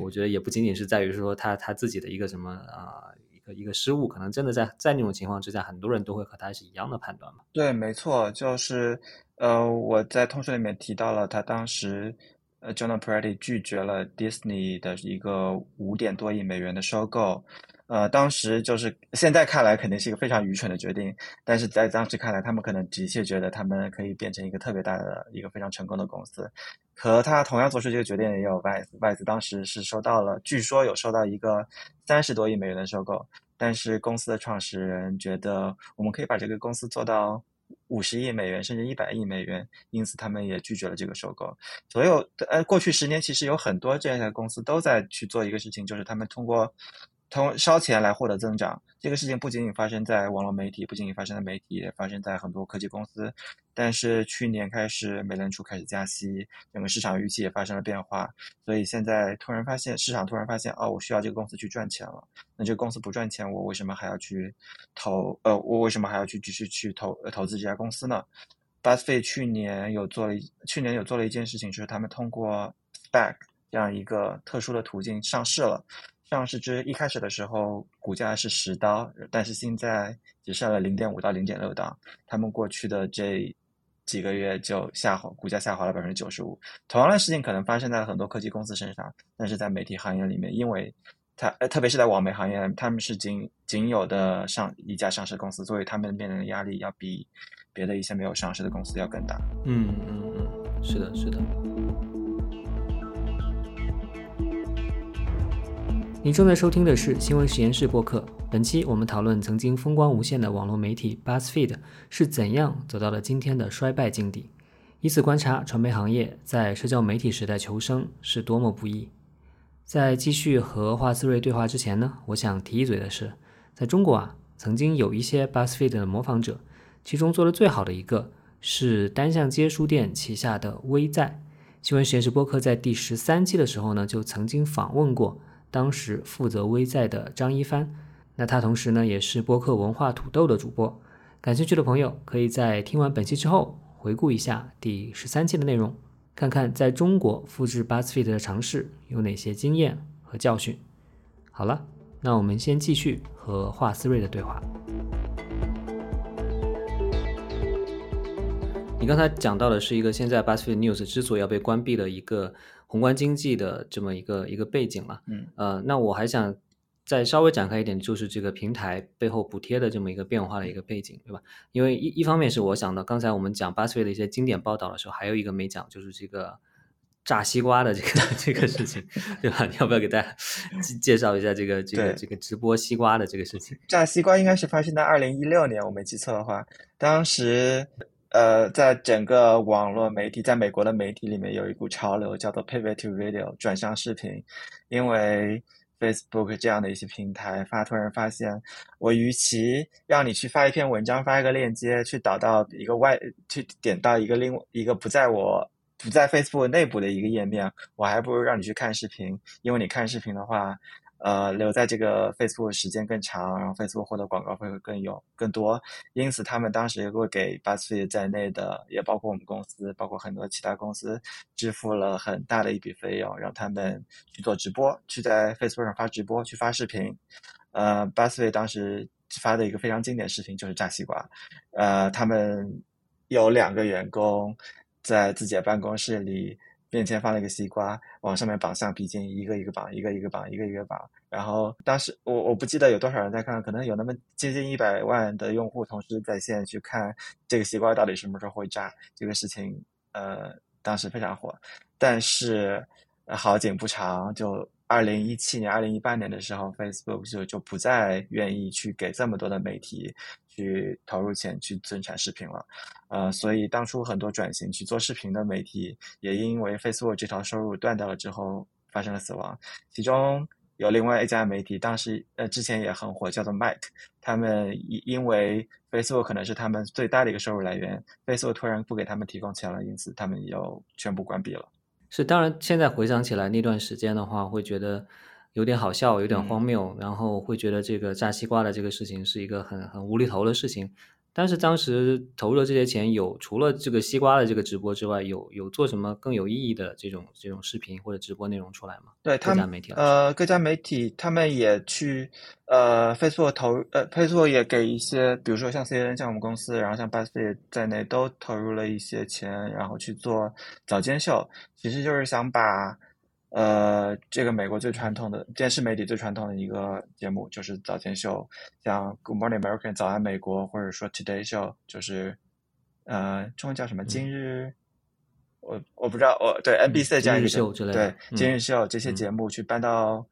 我觉得也不仅仅是在于说他他自己的一个什么啊。一个失误，可能真的在在那种情况之下，很多人都会和他是一样的判断嘛。对，没错，就是呃，我在通讯里面提到了他当时，呃，John Peretti 拒绝了 Disney 的一个五点多亿美元的收购。呃，当时就是现在看来肯定是一个非常愚蠢的决定，但是在当时看来，他们可能的确觉得他们可以变成一个特别大的一个非常成功的公司。和他同样做出这个决定也有 Vice，Vice 当时是收到了，据说有收到一个三十多亿美元的收购，但是公司的创始人觉得我们可以把这个公司做到五十亿美元甚至一百亿美元，因此他们也拒绝了这个收购。所有呃，过去十年其实有很多这样的公司都在去做一个事情，就是他们通过。通烧钱来获得增长，这个事情不仅仅发生在网络媒体，不仅仅发生在媒体，也发生在很多科技公司。但是去年开始，美联储开始加息，整个市场预期也发生了变化，所以现在突然发现，市场突然发现，哦，我需要这个公司去赚钱了。那这个公司不赚钱，我为什么还要去投？呃，我为什么还要去继续去投投资这家公司呢？Buzzfeed 去年有做了，去年有做了一件事情，就是他们通过 SPAC 这样一个特殊的途径上市了。上市之一开始的时候，股价是十刀，但是现在只剩了零点五到零点六刀。他们过去的这几个月就下滑，股价下滑了百分之九十五。同样的事情可能发生在很多科技公司身上，但是在媒体行业里面，因为它呃，特别是在网媒行业，他们是仅仅有的上一家上市公司，所以他们面临的压力要比别的一些没有上市的公司要更大。嗯嗯嗯，是的，是的。您正在收听的是新闻实验室播客。本期我们讨论曾经风光无限的网络媒体 BuzzFeed 是怎样走到了今天的衰败境地，以此观察传媒行业在社交媒体时代求生是多么不易。在继续和华思睿对话之前呢，我想提一嘴的是，在中国啊，曾经有一些 BuzzFeed 的模仿者，其中做的最好的一个是单向街书店旗下的微在。新闻实验室播客在第十三期的时候呢，就曾经访问过当时负责微在的张一帆。那他同时呢，也是播客文化土豆的主播。感兴趣的朋友，可以在听完本期之后，回顾一下第十三期的内容，看看在中国复制 BuzzFeed 的尝试有哪些经验和教训。好了，那我们先继续和华思睿的对话。你刚才讲到的是一个现在 BuzzFeed News 之所以要被关闭的一个宏观经济的这么一个一个背景了。嗯，呃，那我还想再稍微展开一点，就是这个平台背后补贴的这么一个变化的一个背景，对吧？因为一一方面是我想到刚才我们讲 BuzzFeed 的一些经典报道的时候，还有一个没讲，就是这个炸西瓜的这个 这个事情，对吧？你要不要给大家介绍一下这个这个这个直播西瓜的这个事情？炸西瓜应该是发生在二零一六年，我没记错的话，当时。呃，在整个网络媒体，在美国的媒体里面有一股潮流叫做 pivot to video 转向视频，因为 Facebook 这样的一些平台发突然发现，我与其让你去发一篇文章，发一个链接，去导到一个外，去点到一个另一个不在我不在 Facebook 内部的一个页面，我还不如让你去看视频，因为你看视频的话。呃，留在这个 Facebook 时间更长，然后 Facebook 获得广告费会更有更多，因此他们当时也会给 BuzzFeed 在内的，也包括我们公司，包括很多其他公司，支付了很大的一笔费用，让他们去做直播，去在 Facebook 上发直播，去发视频。呃，BuzzFeed 当时发的一个非常经典视频就是炸西瓜，呃，他们有两个员工在自己的办公室里。面前放了一个西瓜，往上面绑橡皮筋，一个一个绑，一个一个绑，一个一个绑。然后当时我我不记得有多少人在看，可能有那么接近一百万的用户同时在线去看这个西瓜到底什么时候会炸这个事情。呃，当时非常火，但是好景不长，就二零一七年、二零一八年的时候，Facebook 就就不再愿意去给这么多的媒体。去投入钱去生产视频了，呃，所以当初很多转型去做视频的媒体，也因为 Facebook 这条收入断掉了之后发生了死亡。其中有另外一家媒体，当时呃之前也很火，叫做 Mike，他们因因为 Facebook 可能是他们最大的一个收入来源，Facebook 突然不给他们提供钱了，因此他们又全部关闭了。是，当然现在回想起来那段时间的话，会觉得。有点好笑，有点荒谬，然后会觉得这个炸西瓜的这个事情是一个很很无厘头的事情。但是当时投入的这些钱，有除了这个西瓜的这个直播之外，有有做什么更有意义的这种这种视频或者直播内容出来吗？对，各家媒体呃，各家媒体他们也去呃，Facebook 投呃，Facebook 也给一些，比如说像 CNN，像我们公司，然后像 BuzzFeed 在内都投入了一些钱，然后去做早间秀，其实就是想把。呃，这个美国最传统的电视媒体最传统的一个节目就是早间秀，像《Good Morning America》早安美国，或者说《Today Show》，就是呃，中文叫什么？今日，我我不知道，我对 NBC 这样一个对今日秀这些节目去搬到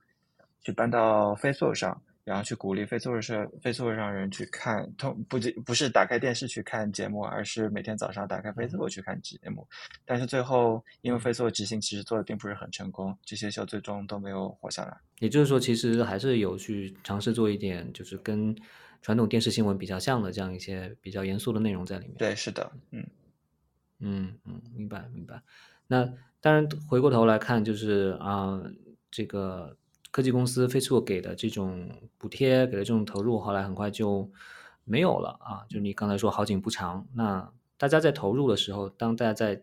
去搬到 Facebook 上。然后去鼓励 Facebook 上 Facebook 上人去看，通不仅不是打开电视去看节目，而是每天早上打开 Facebook 去看节目。但是最后，因为 Facebook 执行其实做的并不是很成功，这些秀最终都没有活下来。也就是说，其实还是有去尝试做一点，就是跟传统电视新闻比较像的这样一些比较严肃的内容在里面。对，是的，嗯嗯嗯，明白明白。那当然，回过头来看，就是啊，这个。科技公司 Facebook 给的这种补贴，给的这种投入，后来很快就没有了啊！就你刚才说好景不长，那大家在投入的时候，当大家在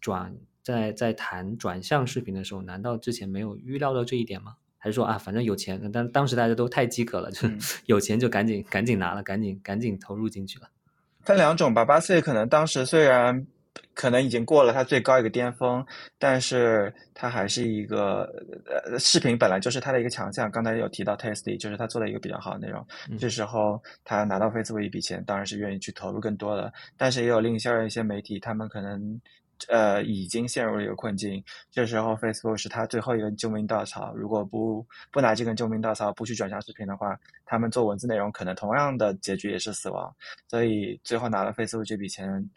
转在在谈转向视频的时候，难道之前没有预料到这一点吗？还是说啊，反正有钱，但当时大家都太饥渴了，就有钱就赶紧赶紧拿了，赶紧赶紧投入进去了。分两种吧，八岁可能当时虽然。可能已经过了它最高一个巅峰，但是它还是一个呃，视频本来就是它的一个强项。刚才有提到 Tasty，就是它做了一个比较好的内容。这时候他拿到 Facebook 一笔钱，当然是愿意去投入更多的。但是也有另一些一些媒体，他们可能呃已经陷入了一个困境。这时候 Facebook 是他最后一根救命稻草，如果不不拿这根救命稻草，不去转向视频的话，他们做文字内容可能同样的结局也是死亡。所以最后拿了 Facebook 这笔钱。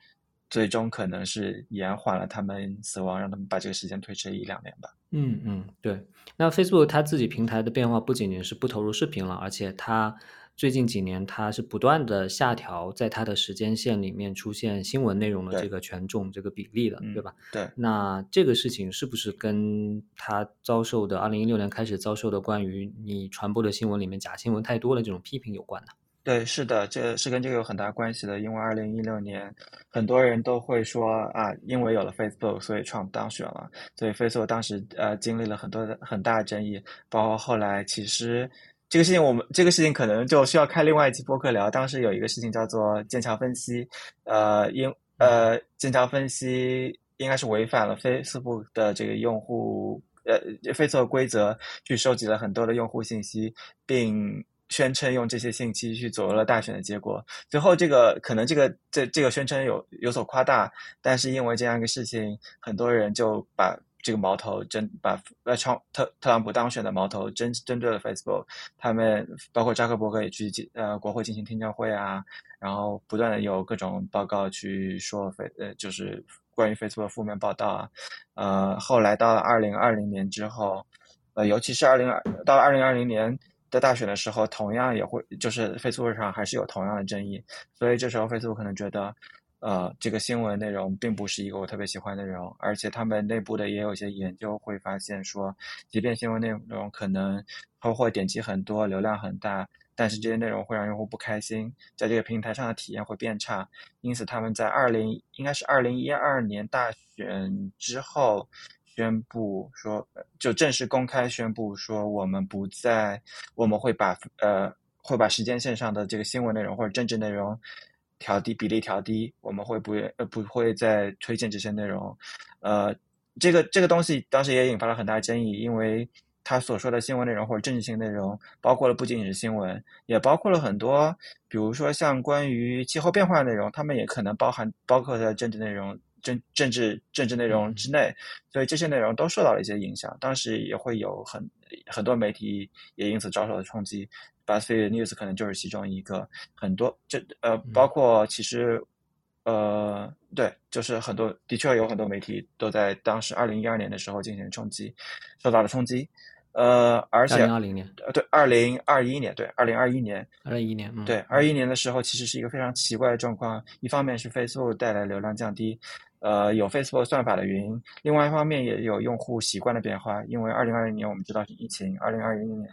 最终可能是延缓了他们死亡，让他们把这个时间推迟一两年吧。嗯嗯，对。那 Facebook 它自己平台的变化不仅仅是不投入视频了，而且它最近几年它是不断的下调，在它的时间线里面出现新闻内容的这个权重这个比例的，对吧？对。那这个事情是不是跟它遭受的二零一六年开始遭受的关于你传播的新闻里面假新闻太多的这种批评有关呢？对，是的，这是跟这个有很大关系的。因为二零一六年，很多人都会说啊，因为有了 Facebook，所以 Trump 当选了。所以 Facebook 当时呃经历了很多的很大的争议，包括后来其实这个事情，我们这个事情可能就需要开另外一期播客聊。当时有一个事情叫做剑桥分析，呃，因呃剑桥分析应该是违反了 Facebook 的这个用户呃 Facebook 规则，去收集了很多的用户信息，并。宣称用这些信息去左右了大选的结果，最后这个可能这个这这个宣称有有所夸大，但是因为这样一个事情，很多人就把这个矛头针把呃创特特朗普当选的矛头针针对了 Facebook，他们包括扎克伯格也去呃国会进行听证会啊，然后不断的有各种报告去说非呃就是关于 Facebook 负面报道啊，呃后来到了二零二零年之后，呃尤其是二零二到了二零二零年。在大选的时候，同样也会就是 Facebook 上还是有同样的争议，所以这时候 Facebook 可能觉得，呃，这个新闻内容并不是一个我特别喜欢的内容，而且他们内部的也有一些研究会发现说，即便新闻内容可能它会点击很多、流量很大，但是这些内容会让用户不开心，在这个平台上的体验会变差，因此他们在二零应该是二零一二年大选之后。宣布说，就正式公开宣布说，我们不再，我们会把呃，会把时间线上的这个新闻内容或者政治内容调低比例调低，我们会不呃不会再推荐这些内容，呃，这个这个东西当时也引发了很大争议，因为他所说的新闻内容或者政治性内容，包括了不仅仅是新闻，也包括了很多，比如说像关于气候变化的内容，他们也可能包含包括在政治内容。政政治政治内容之内，所以这些内容都受到了一些影响。当时也会有很很多媒体也因此遭受了冲击，BuzzFeed News 可能就是其中一个。很多这呃，包括其实呃，对，就是很多的确有很多媒体都在当时二零一二年的时候进行冲击，受到了冲击。呃，而且二零二零年，呃，对，二零二一年，对，二零二一年，二一年，对，二一年的时候，其实是一个非常奇怪的状况。一方面是 Facebook 带来流量降低。呃，有 Facebook 算法的原因，另外一方面也有用户习惯的变化。因为二零二零年我们知道是疫情，二零二一年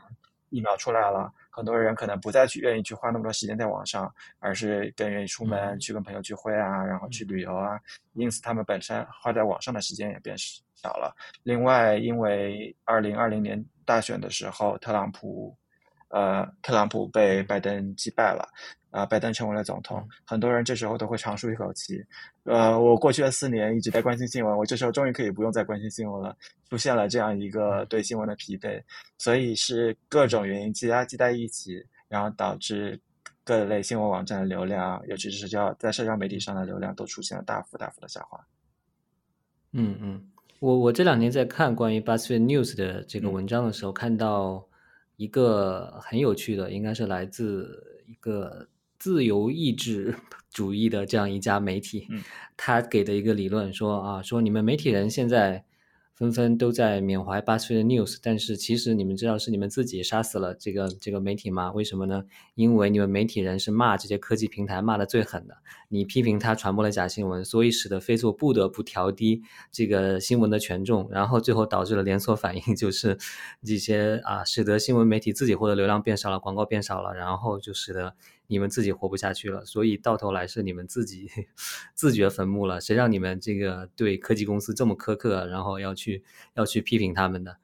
疫苗出来了，很多人可能不再去愿意去花那么多时间在网上，而是更愿意出门去跟朋友聚会啊，然后去旅游啊。因此，他们本身花在网上的时间也变少了。另外，因为二零二零年大选的时候，特朗普，呃，特朗普被拜登击败了。啊，拜登成为了总统，很多人这时候都会长舒一口气。呃，我过去的四年一直在关心新闻，我这时候终于可以不用再关心新闻了。出现了这样一个对新闻的疲惫，所以是各种原因积压积在一起，然后导致各类新闻网站的流量，尤其是社交在社交媒体上的流量都出现了大幅大幅的下滑。嗯嗯，我我这两年在看关于 BuzzFeed News 的这个文章的时候，看到一个很有趣的，应该是来自一个。自由意志 主义的这样一家媒体，他给的一个理论说啊，说你们媒体人现在。纷纷都在缅怀 BuzzFeed News，但是其实你们知道是你们自己杀死了这个这个媒体吗？为什么呢？因为你们媒体人是骂这些科技平台骂的最狠的，你批评他传播了假新闻，所以使得 Facebook 不得不调低这个新闻的权重，然后最后导致了连锁反应，就是这些啊，使得新闻媒体自己获得流量变少了，广告变少了，然后就使得你们自己活不下去了。所以到头来是你们自己 自掘坟墓了。谁让你们这个对科技公司这么苛刻，然后要去。要去批评他们的，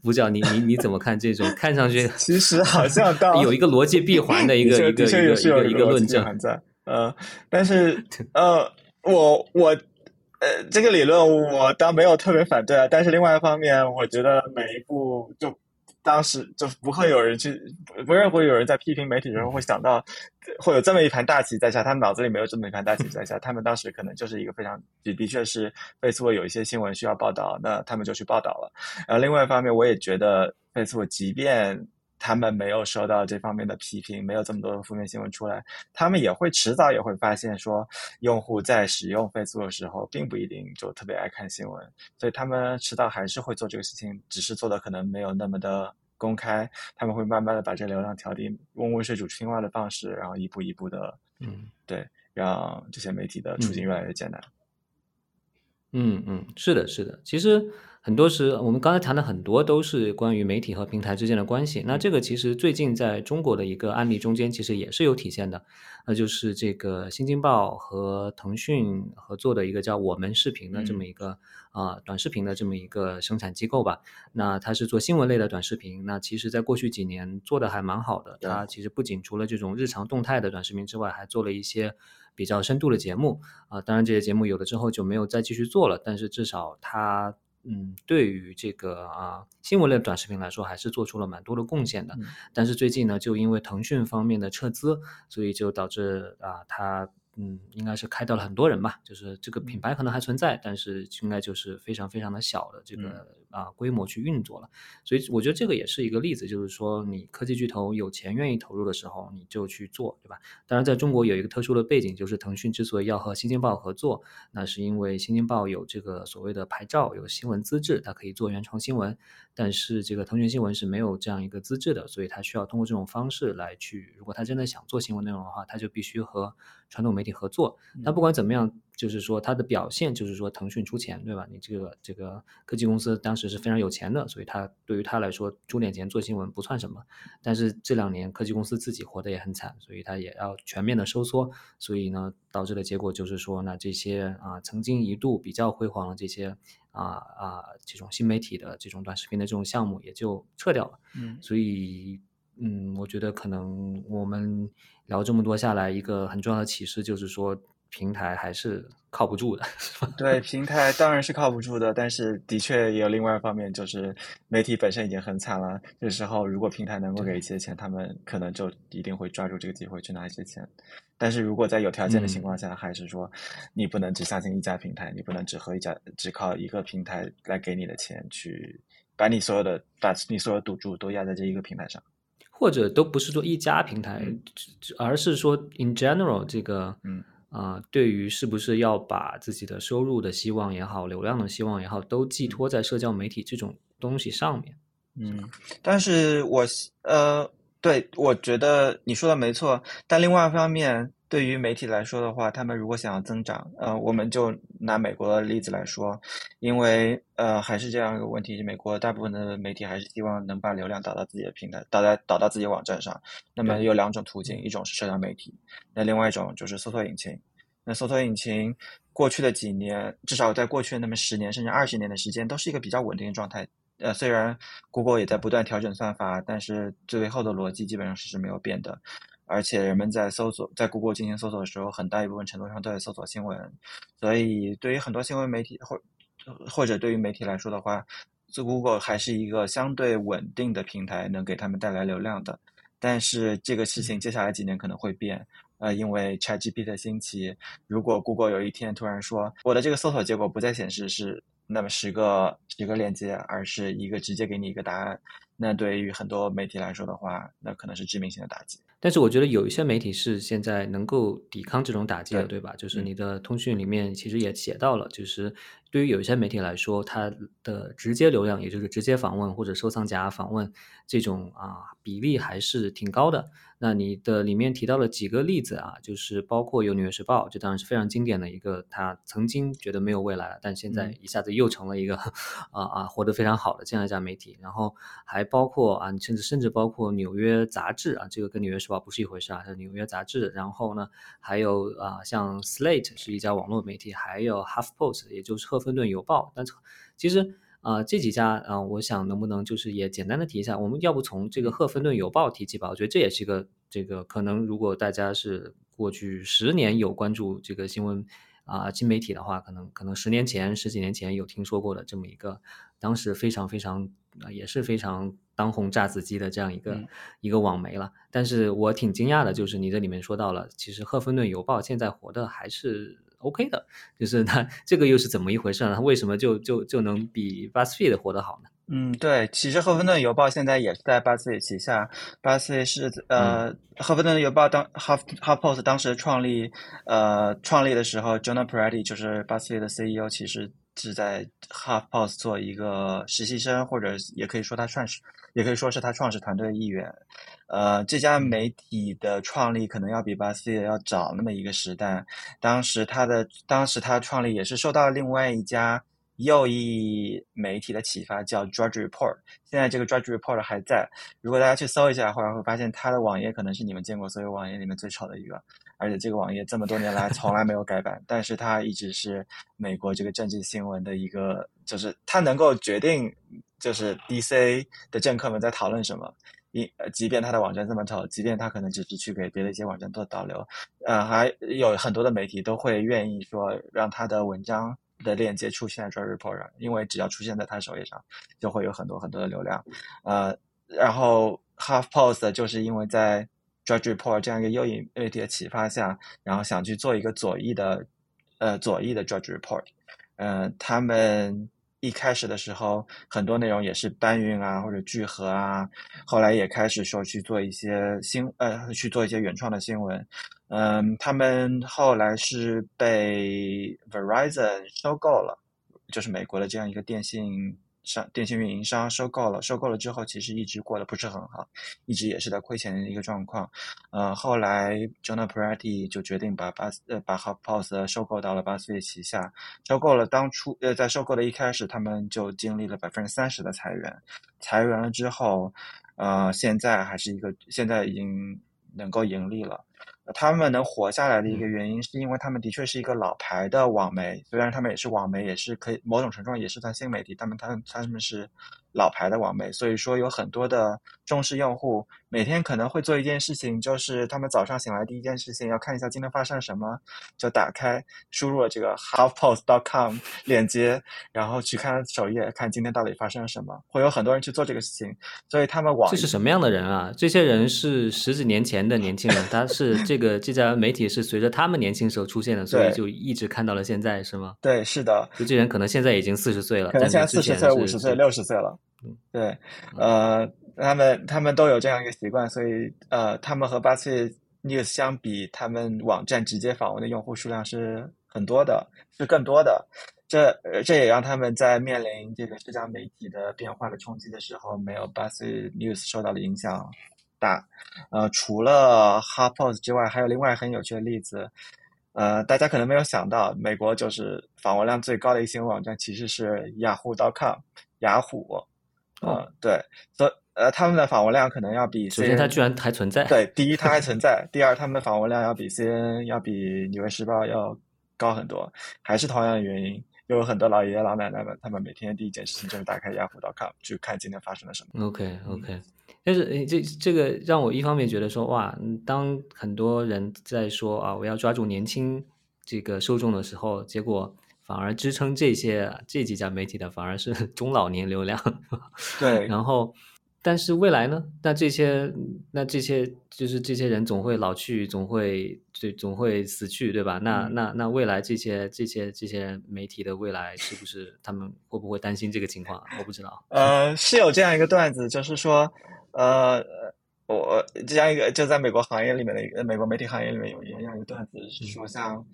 不知道你你你怎么看这种看上去 其实好像 到有一个逻辑闭环的一个一个一个一个一个论证在呃，但是呃我我呃这个理论我倒没有特别反对啊，但是另外一方面，我觉得每一步就。当时就不会有人去，不认会有人在批评媒体的时候会想到，会有这么一盘大棋在下。他们脑子里没有这么一盘大棋在下。他们当时可能就是一个非常，的的确是 Facebook 有一些新闻需要报道，那他们就去报道了。然后另外一方面，我也觉得 Facebook 即便。他们没有收到这方面的批评，没有这么多的负面新闻出来，他们也会迟早也会发现说，用户在使用 Facebook 的时候，并不一定就特别爱看新闻，所以他们迟早还是会做这个事情，只是做的可能没有那么的公开，他们会慢慢的把这流量调低，用温水煮青蛙的方式，然后一步一步的，嗯，对，让这些媒体的处境越来越艰难。嗯嗯，是的，是的。其实很多时，我们刚才谈的很多都是关于媒体和平台之间的关系。那这个其实最近在中国的一个案例中间，其实也是有体现的。那就是这个新京报和腾讯合作的一个叫我们视频的这么一个啊短视频的这么一个生产机构吧。那它是做新闻类的短视频。那其实在过去几年做的还蛮好的。它其实不仅除了这种日常动态的短视频之外，还做了一些。比较深度的节目啊，当然这些节目有了之后就没有再继续做了，但是至少它嗯，对于这个啊新闻类短视频来说，还是做出了蛮多的贡献的。但是最近呢，就因为腾讯方面的撤资，所以就导致啊它。嗯，应该是开掉了很多人吧，就是这个品牌可能还存在，但是应该就是非常非常的小的这个啊规模去运作了。所以我觉得这个也是一个例子，就是说你科技巨头有钱愿意投入的时候，你就去做，对吧？当然，在中国有一个特殊的背景，就是腾讯之所以要和新京报合作，那是因为新京报有这个所谓的牌照，有新闻资质，它可以做原创新闻。但是这个腾讯新闻是没有这样一个资质的，所以它需要通过这种方式来去，如果他真的想做新闻内容的话，他就必须和传统媒体合作。但不管怎么样。就是说，它的表现就是说，腾讯出钱，对吧？你这个这个科技公司当时是非常有钱的，所以它对于它来说出点钱做新闻不算什么。但是这两年科技公司自己活得也很惨，所以它也要全面的收缩。所以呢，导致的结果就是说，那这些啊曾经一度比较辉煌的这些啊啊这种新媒体的这种短视频的这种项目也就撤掉了。嗯，所以嗯，我觉得可能我们聊这么多下来，一个很重要的启示就是说。平台还是靠不住的，是吧？对，平台当然是靠不住的，但是的确也有另外一方面，就是媒体本身已经很惨了。这时候，如果平台能够给一些钱，他们可能就一定会抓住这个机会去拿一些钱。但是如果在有条件的情况下，还是说你不能只相信一家平台，你不能只和一家只靠一个平台来给你的钱去把你所有的把你所有赌注都压在这一个平台上，或者都不是说一家平台，而是说 in general 这个嗯。啊，对于是不是要把自己的收入的希望也好，流量的希望也好，都寄托在社交媒体这种东西上面。嗯，但是我呃，对，我觉得你说的没错。但另外一方面，对于媒体来说的话，他们如果想要增长，呃，我们就拿美国的例子来说，因为呃，还是这样一个问题：美国大部分的媒体还是希望能把流量导到自己的平台，导在导到自己网站上。那么有两种途径，一种是社交媒体，那另外一种就是搜索引擎。那搜索引擎过去的几年，至少在过去的那么十年甚至二十年的时间，都是一个比较稳定的状态。呃，虽然 Google 也在不断调整算法，但是最后的逻辑基本上是是没有变的。而且人们在搜索在 Google 进行搜索的时候，很大一部分程度上都在搜索新闻。所以对于很多新闻媒体或或者对于媒体来说的话，这 Google 还是一个相对稳定的平台，能给他们带来流量的。但是这个事情接下来几年可能会变。呃，因为 ChatGPT 的兴起，如果 Google 有一天突然说我的这个搜索结果不再显示是那么十个十个链接，而是一个直接给你一个答案，那对于很多媒体来说的话，那可能是致命性的打击。但是我觉得有一些媒体是现在能够抵抗这种打击的，对吧？就是你的通讯里面其实也写到了，就是对于有一些媒体来说，它的直接流量，也就是直接访问或者收藏夹访问这种啊比例还是挺高的。那你的里面提到了几个例子啊，就是包括有《纽约时报》，这当然是非常经典的一个，他曾经觉得没有未来了，但现在一下子又成了一个 啊啊活得非常好的这样一家媒体。然后还包括啊，甚至甚至包括《纽约杂志》啊，这个跟《纽约时报》不是一回事啊，是《纽约杂志》。然后呢，还有啊，像 Slate 是一家网络媒体，还有 Half Post，也就是《赫芬顿邮报》。但其实。啊，这几家啊，我想能不能就是也简单的提一下，我们要不从这个《赫芬顿邮报》提起吧？我觉得这也是一个这个可能，如果大家是过去十年有关注这个新闻啊新媒体的话，可能可能十年前、十几年前有听说过的这么一个，当时非常非常啊也是非常当红炸子鸡的这样一个一个网媒了。但是我挺惊讶的，就是你这里面说到了，其实《赫芬顿邮报》现在活的还是。OK 的，就是它这个又是怎么一回事呢？它为什么就就就能比 BuzzFeed 活得好呢？嗯，对，其实赫芬顿邮报现在也是在 BuzzFeed 旗下，BuzzFeed 是呃，赫芬顿邮报当 Half Half Post 当时创立呃创立的时候，Jonah Peretti 就是 BuzzFeed 的 CEO，其实是在 HuffPost 做一个实习生，或者也可以说他创始，也可以说是他创始团队的一员。呃，这家媒体的创立可能要比 BuzzFeed 要早那么一个时代。当时他的当时他创立也是受到另外一家右翼媒体的启发，叫 Drudge Report。现在这个 Drudge Report 还在，如果大家去搜一下的话，会发现它的网页可能是你们见过所有网页里面最丑的一个。而且这个网页这么多年来从来没有改版，但是它一直是美国这个政治新闻的一个，就是它能够决定，就是 DC 的政客们在讨论什么。一，即便他的网站这么丑，即便他可能只是去给别的一些网站做导流，呃，还有很多的媒体都会愿意说让他的文章的链接出现在 Drudge Report 上，因为只要出现在他首页上，就会有很多很多的流量。呃，然后 HuffPost 就是因为在 Drudge Report 这样一个右翼媒体的启发下，然后想去做一个左翼的，呃，左翼的 Drudge Report。呃，他们一开始的时候，很多内容也是搬运啊或者聚合啊，后来也开始说去做一些新呃去做一些原创的新闻。嗯，他们后来是被 Verizon 收购了，就是美国的这样一个电信。商电信运营商收购了，收购了之后，其实一直过得不是很好，一直也是在亏钱的一个状况。呃，后来 Jonah Peretti 就决定把巴呃把 Hubpos 收购到了巴斯菲旗下。收购了当初呃在收购的一开始，他们就经历了百分之三十的裁员。裁员了之后，呃，现在还是一个现在已经能够盈利了。他们能活下来的一个原因，是因为他们的确是一个老牌的网媒，虽然他们也是网媒，也是可以某种程度上也是算新媒体，他们他他们是老牌的网媒，所以说有很多的忠实用户，每天可能会做一件事情，就是他们早上醒来第一件事情要看一下今天发生了什么，就打开输入了这个 halfpost.com 链接，然后去看首页，看今天到底发生了什么，会有很多人去做这个事情，所以他们网这是什么样的人啊？这些人是十几年前的年轻人，他是这。这个这家媒体是随着他们年轻时候出现的，所以就一直看到了现在，是吗？对，是的。就这人可能现在已经四十岁了，可能现在四十岁、五十岁、六十岁了。对，呃，他们他们都有这样一个习惯，所以呃，他们和八岁 news 相比，他们网站直接访问的用户数量是很多的，是更多的。这这也让他们在面临这个社交媒体的变化的冲击的时候，没有八岁 news 受到的影响。大，呃，除了 HuffPost 之外，还有另外很有趣的例子，呃，大家可能没有想到，美国就是访问量最高的一新闻网站其实是雅虎 .com，雅虎，嗯，对，所呃，他们的访问量可能要比首先它居然还存在，对，第一它还存在，第二他们的访问量要比 CNN 要比纽约时报要高很多，还是同样的原因。有很多老爷爷老奶奶们，他们每天第一件事情就是打开雅虎 .com 去看今天发生了什么。OK OK，但是这这个让我一方面觉得说哇，当很多人在说啊我要抓住年轻这个受众的时候，结果反而支撑这些这几家媒体的反而是 中老年流量。对，然后。但是未来呢？那这些，那这些就是这些人总会老去，总会就总会死去，对吧？那那那未来这些这些这些媒体的未来，是不是他们会不会担心这个情况？我不知道。呃，是有这样一个段子，就是说，呃，我这样一个就在美国行业里面的一个美国媒体行业里面有一样一个段子，是说像。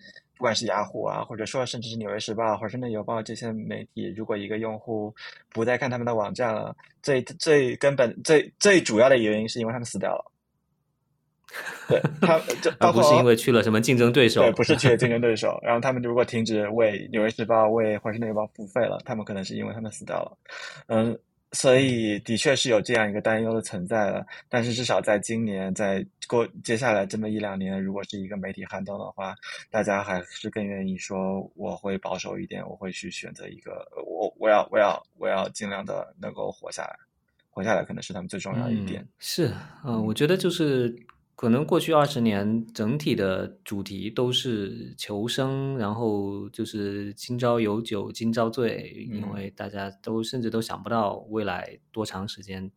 不管是雅虎啊，或者说甚至是《纽约时报》《华盛顿邮报》这些媒体，如果一个用户不再看他们的网站了，最最根本、最最主要的原因是因为他们死掉了。对他，就 而不是因为去了什么竞争对手，对，不是去了竞争对手。然后他们如果停止为《纽约时报》为《华盛顿邮报》付费了，他们可能是因为他们死掉了。嗯。所以，的确是有这样一个担忧的存在了。但是，至少在今年，在过接下来这么一两年，如果是一个媒体寒冬的话，大家还是更愿意说，我会保守一点，我会去选择一个，我我要我要我要尽量的能够活下来，活下来可能是他们最重要的一点。是，嗯，我觉得就是。可能过去二十年整体的主题都是求生，然后就是今朝有酒今朝醉，因为大家都甚至都想不到未来多长时间，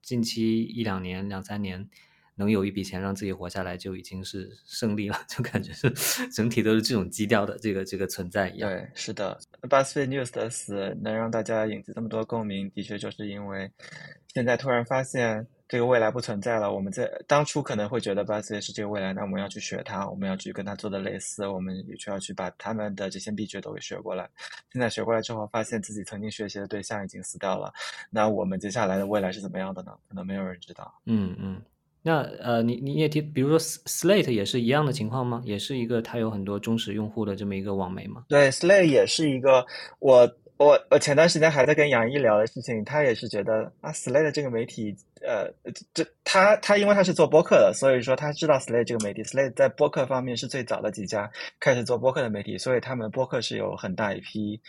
近期一两年、两三年能有一笔钱让自己活下来就已经是胜利了，就感觉是整体都是这种基调的这个这个存在一样。对，是的，BuzzFeed News 的死能让大家引起这么多共鸣，的确就是因为现在突然发现。这个未来不存在了。我们在当初可能会觉得 BuzzFeed 是这个未来，那我们要去学它，我们要去跟它做的类似，我们也需要去把他们的这些秘诀都给学过来。现在学过来之后，发现自己曾经学习的对象已经死掉了，那我们接下来的未来是怎么样的呢？可能没有人知道。嗯嗯。那呃，你你也提，比如说 Slate 也是一样的情况吗？也是一个它有很多忠实用户的这么一个网媒吗？对，Slate 也是一个我。我我前段时间还在跟杨毅聊的事情，他也是觉得啊，Slate 这个媒体，呃，这他他因为他是做播客的，所以说他知道 Slate 这个媒体，Slate 在播客方面是最早的几家开始做播客的媒体，所以他们播客是有很大一批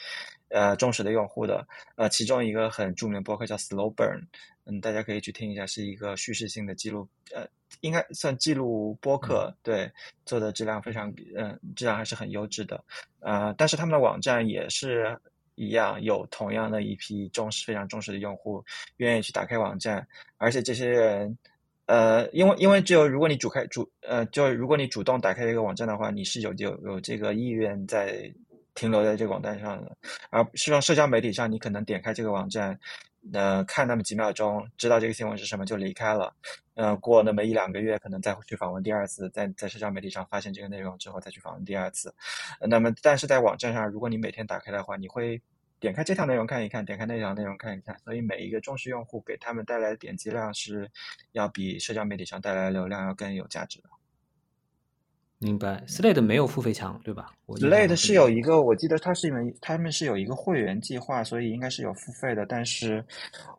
呃忠实的用户的。呃，其中一个很著名的播客叫 Slow Burn，嗯，大家可以去听一下，是一个叙事性的记录，呃，应该算记录播客，对，做的质量非常，嗯，质量还是很优质的。呃，但是他们的网站也是。一样有同样的一批重视、非常重视的用户，愿意去打开网站，而且这些人，呃，因为因为只有如果你主开主，呃，就如果你主动打开一个网站的话，你是有有有这个意愿在停留在这个网站上的，而是用社交媒体上，你可能点开这个网站。呃，看那么几秒钟，知道这个新闻是什么就离开了。呃，过那么一两个月，可能再去访问第二次，在在社交媒体上发现这个内容之后再去访问第二次。那么，但是在网站上，如果你每天打开的话，你会点开这条内容看一看，点开那条内容看一看。所以每一个忠实用户给他们带来的点击量是要比社交媒体上带来的流量要更有价值的。明白，Slate 没有付费墙，对吧？Slate 是有一个，我记得它是因为他们是有一个会员计划，所以应该是有付费的。但是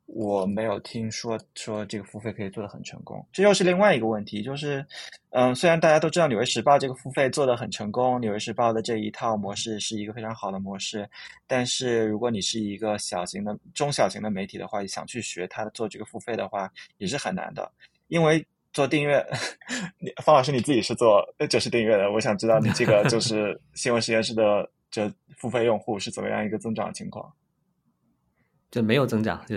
我没有听说说这个付费可以做得很成功。这又是另外一个问题，就是，嗯，虽然大家都知道《纽约时报》这个付费做得很成功，《纽约时报》的这一套模式是一个非常好的模式，但是如果你是一个小型的、中小型的媒体的话，想去学它做这个付费的话，也是很难的，因为。做订阅，你方老师你自己是做就是订阅的，我想知道你这个就 是新闻实验室的这付费用户是怎么样一个增长情况？就没有增长，对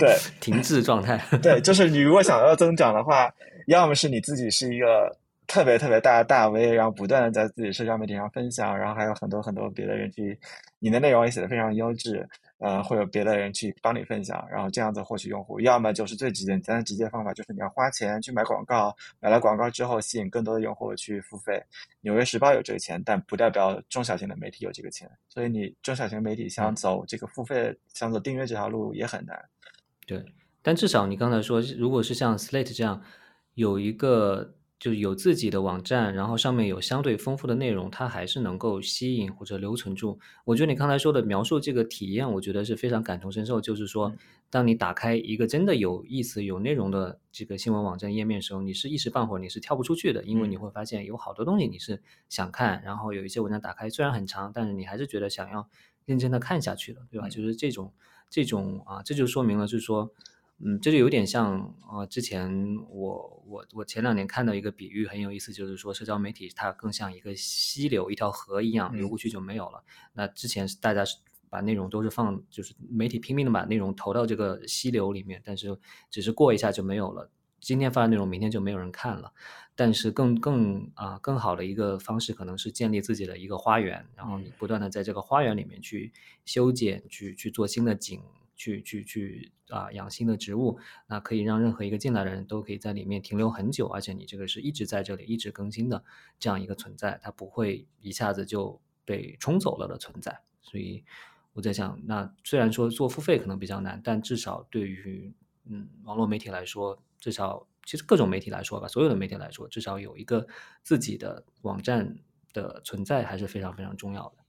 对，停滞状态。对，就是你如果想要增长的话，要么是你自己是一个特别特别大的大 V，然后不断的在自己社交媒体上分享，然后还有很多很多别的人去，你的内容也写的非常优质。呃，会有别的人去帮你分享，然后这样子获取用户。要么就是最简单的直接方法，就是你要花钱去买广告，买了广告之后吸引更多的用户去付费。纽约时报有这个钱，但不代表中小型的媒体有这个钱。所以你中小型媒体想走这个付费、想走订阅这条路也很难。对，但至少你刚才说，如果是像 Slate 这样有一个。就有自己的网站，然后上面有相对丰富的内容，它还是能够吸引或者留存住。我觉得你刚才说的描述这个体验，我觉得是非常感同身受。就是说，当你打开一个真的有意思、有内容的这个新闻网站页面的时候，你是一时半会儿你是跳不出去的，因为你会发现有好多东西你是想看，然后有一些文章打开虽然很长，但是你还是觉得想要认真的看下去的，对吧？就是这种这种啊，这就说明了，就是说。嗯，这就有点像啊，之前我我我前两年看到一个比喻很有意思，就是说社交媒体它更像一个溪流、一条河一样，流过去就没有了。那之前是大家是把内容都是放，就是媒体拼命的把内容投到这个溪流里面，但是只是过一下就没有了。今天发的内容，明天就没有人看了。但是更更啊更好的一个方式，可能是建立自己的一个花园，然后你不断的在这个花园里面去修剪，去去做新的景。去去去啊，养新的植物，那可以让任何一个进来的人都可以在里面停留很久，而且你这个是一直在这里一直更新的这样一个存在，它不会一下子就被冲走了的存在。所以我在想，那虽然说做付费可能比较难，但至少对于嗯网络媒体来说，至少其实各种媒体来说吧，所有的媒体来说，至少有一个自己的网站的存在还是非常非常重要的。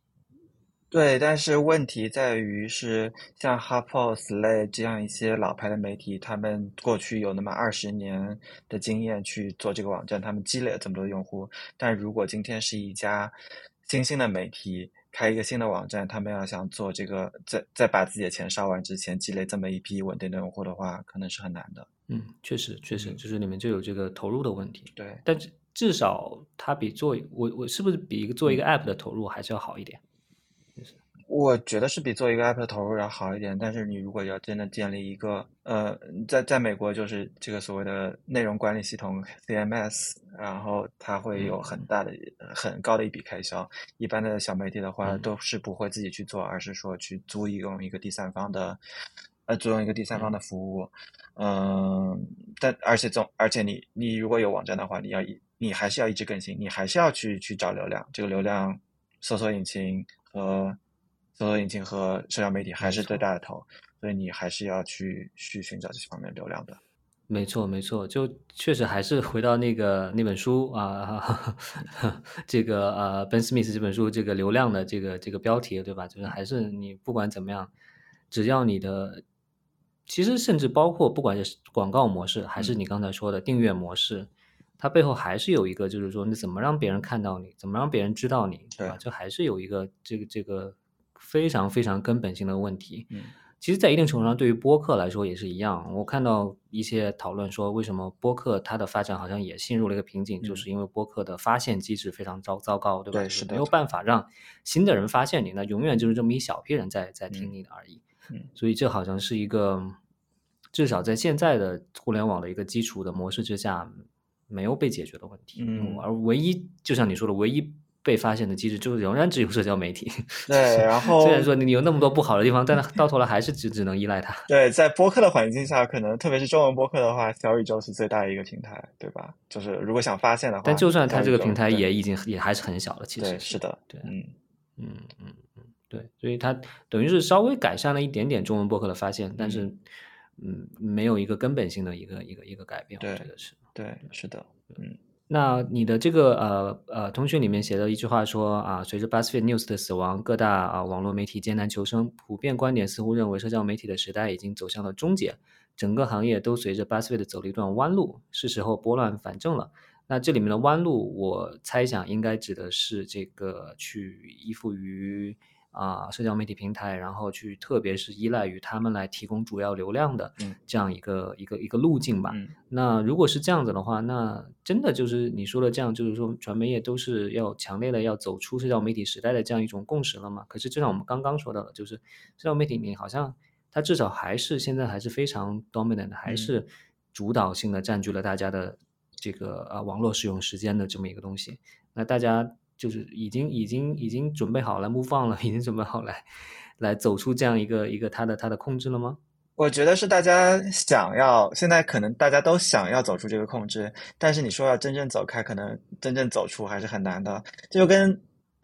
对，但是问题在于是像 HuffPost、Slate 这样一些老牌的媒体，他们过去有那么二十年的经验去做这个网站，他们积累了这么多用户。但如果今天是一家新兴的媒体开一个新的网站，他们要想做这个，在在把自己的钱烧完之前积累这么一批稳定的用户的话，可能是很难的。嗯，确实，确实，就是里面就有这个投入的问题。对，但是至少它比做我我是不是比一个做一个 App 的投入还是要好一点？我觉得是比做一个 app 的投入要好一点，但是你如果要真的建立一个，呃，在在美国就是这个所谓的内容管理系统 CMS，然后它会有很大的、很高的一笔开销。一般的小媒体的话，都是不会自己去做，而是说去租用一个第三方的，呃，租用一个第三方的服务。嗯，但而且总而且你你如果有网站的话，你要一你还是要一直更新，你还是要去去找流量，这个流量搜索引擎和搜索引擎和社交媒体还是最大的头，所以你还是要去去寻找这些方面流量的。没错，没错，就确实还是回到那个那本书啊，这个呃，Ben Smith 这本书这个流量的这个这个标题，对吧？就是还是你不管怎么样，只要你的，其实甚至包括不管是广告模式，还是你刚才说的订阅模式，它背后还是有一个，就是说你怎么让别人看到你，怎么让别人知道你，对吧？就还是有一个这个这个非常非常根本性的问题。嗯。其实，在一定程度上，对于播客来说也是一样。我看到一些讨论说，为什么播客它的发展好像也陷入了一个瓶颈，就是因为播客的发现机制非常糟糟糕，对吧？对，是的。没有办法让新的人发现你，那永远就是这么一小批人在在听你的而已。嗯。所以，这好像是一个至少在现在的互联网的一个基础的模式之下没有被解决的问题。嗯。而唯一，就像你说的，唯一。被发现的机制就仍然只有社交媒体。对，然后虽然说你有那么多不好的地方，但是到头来还是只只能依赖它。对，在播客的环境下，可能特别是中文播客的话，小宇宙是最大的一个平台，对吧？就是如果想发现的话，但就算它这个平台也已经也还是很小了，其实是的，对，嗯嗯嗯嗯，对，所以它等于是稍微改善了一点点中文播客的发现，但是嗯，没有一个根本性的一个一个一个改变，我觉得是，对，是的，嗯。那你的这个呃呃通讯里面写的一句话说啊，随着 BuzzFeed News 的死亡，各大啊网络媒体艰难求生，普遍观点似乎认为社交媒体的时代已经走向了终结，整个行业都随着 BuzzFeed 走了一段弯路，是时候拨乱反正了。那这里面的弯路，我猜想应该指的是这个去依附于。啊，社交媒体平台，然后去，特别是依赖于他们来提供主要流量的这样一个一个一个路径吧。那如果是这样子的话，那真的就是你说的这样，就是说传媒业都是要强烈的要走出社交媒体时代的这样一种共识了吗？可是就像我们刚刚说到的，就是社交媒体你好像它至少还是现在还是非常 dominant，还是主导性的占据了大家的这个呃网络使用时间的这么一个东西。那大家。就是已经已经已经准备好了目放了，已经准备好来来走出这样一个一个他的他的控制了吗？我觉得是大家想要，现在可能大家都想要走出这个控制，但是你说要真正走开，可能真正走出还是很难的，就跟。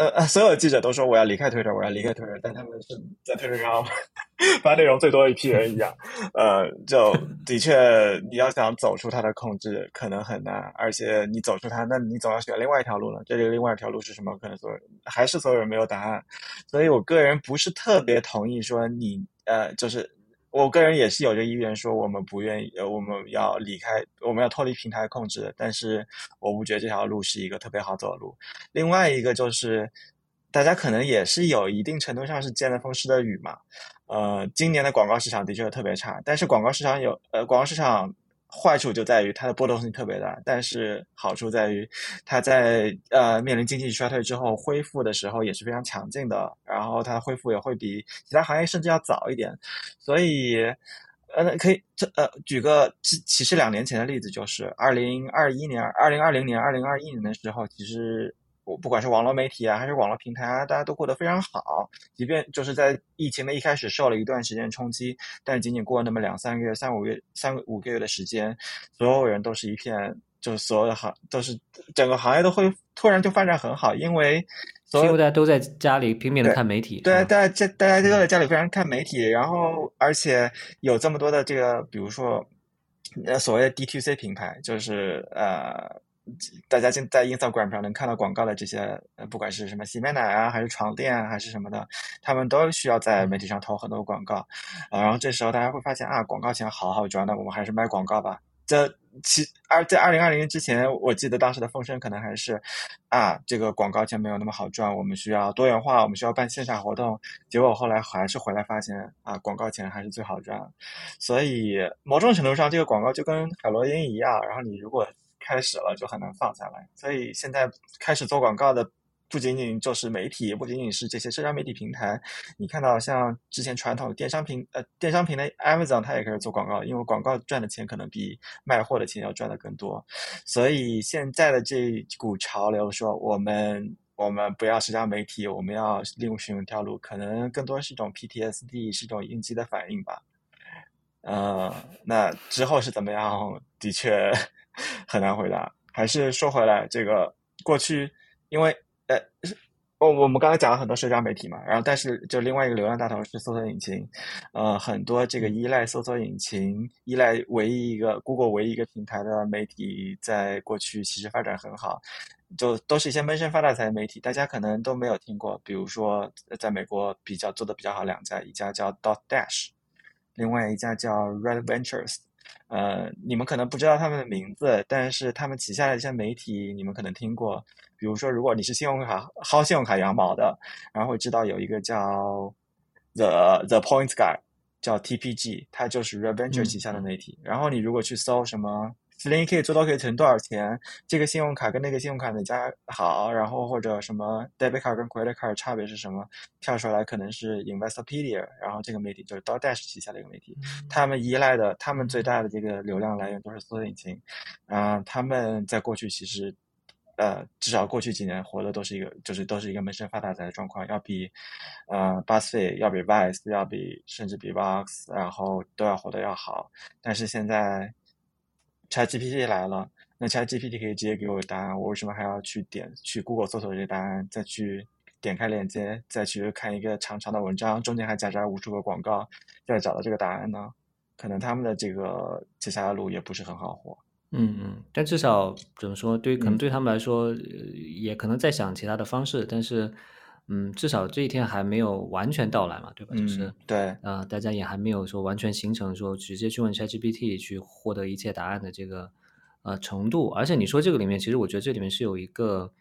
呃，所有记者都说我要离开 Twitter，我要离开 Twitter，但他们是在 Twitter 上 发内容最多的一批人一样。呃，就的确，你要想走出他的控制，可能很难。而且你走出他，那你总要选另外一条路了。这个另外一条路是什么？可能所有还是所有人没有答案。所以我个人不是特别同意说你呃，就是。我个人也是有这意愿，说我们不愿意，呃，我们要离开，我们要脱离平台控制。但是我不觉得这条路是一个特别好走的路。另外一个就是，大家可能也是有一定程度上是见了风湿的雨嘛。呃，今年的广告市场的确特别差，但是广告市场有，呃，广告市场。坏处就在于它的波动性特别大，但是好处在于它在呃面临经济衰退之后恢复的时候也是非常强劲的，然后它恢复也会比其他行业甚至要早一点，所以呃可以这呃举个其其实两年前的例子，就是二零二一年、二零二零年、二零二一年的时候，其实。我不管是网络媒体啊，还是网络平台啊，大家都过得非常好。即便就是在疫情的一开始受了一段时间冲击，但仅仅过了那么两三个月、三五个月、三五个月的时间，所有人都是一片，就是所有的行都是整个行业都会突然就发展很好，因为所有大家都在家里拼命的看媒体，对，大家大家都在家里非常看媒体，然后而且有这么多的这个，比如说呃所谓的 DTC 平台，就是呃。大家现在 Instagram 上能看到广告的这些，不管是什么洗面奶啊，还是床垫啊，还是什么的，他们都需要在媒体上投很多广告，啊，然后这时候大家会发现啊，广告钱好好赚，那我们还是卖广告吧。这其二在二零二零年之前，我记得当时的风声可能还是啊，这个广告钱没有那么好赚，我们需要多元化，我们需要办线下活动。结果后来还是回来发现啊，广告钱还是最好赚。所以某种程度上，这个广告就跟海洛因一样，然后你如果开始了就很难放下来，所以现在开始做广告的不仅仅就是媒体，不仅仅是这些社交媒体平台。你看到像之前传统电商平呃电商平台 Amazon，它也开始做广告，因为广告赚的钱可能比卖货的钱要赚的更多。所以现在的这股潮流说我们我们不要社交媒体，我们要另寻一条路，可能更多是一种 PTSD，是一种应激的反应吧。呃，那之后是怎么样，的确很难回答。还是说回来，这个过去，因为呃，我我们刚才讲了很多社交媒体嘛，然后但是就另外一个流量大头是搜索引擎，呃，很多这个依赖搜索引擎、依赖唯一一个 Google 唯一一个平台的媒体，在过去其实发展很好，就都是一些闷声发大财的媒体，大家可能都没有听过。比如说，在美国比较做的比较好两家，一家叫 Dot Dash。另外一家叫 Red Ventures，呃，你们可能不知道他们的名字，但是他们旗下的一些媒体你们可能听过，比如说如果你是信用卡薅信用卡羊毛的，然后会知道有一个叫 The The Points Guy，叫 TPG，它就是 Red Ventures 旗下的媒体。然后你如果去搜什么。F i n 可以做到可以存多少钱？这个信用卡跟那个信用卡哪家好？然后或者什么 debit card 跟 credit card 差别是什么？跳出来可能是 Investopedia，然后这个媒体就是 DoorDash 旗下的一个媒体，他们依赖的，他们最大的这个流量来源都是搜索引擎。啊，他们在过去其实，呃，至少过去几年活的都是一个，就是都是一个闷声发大财的状况，要比呃 BuzzFeed，要比 Vice，要比甚至比 Vox，然后都要活得要好。但是现在。ChatGPT 来了，那 ChatGPT 可以直接给我答案，我为什么还要去点去 Google 搜索这些答案，再去点开链接，再去看一个长长的文章，中间还夹杂无数个广告，再找到这个答案呢？可能他们的这个接下来的路也不是很好活。嗯嗯，但至少怎么说，对可能对他们来说，也可能在想其他的方式，但是。嗯，至少这一天还没有完全到来嘛，对吧？就是对，呃，大家也还没有说完全形成说直接去问 ChatGPT 去获得一切答案的这个呃程度。而且你说这个里面，其实我觉得这里面是有一个，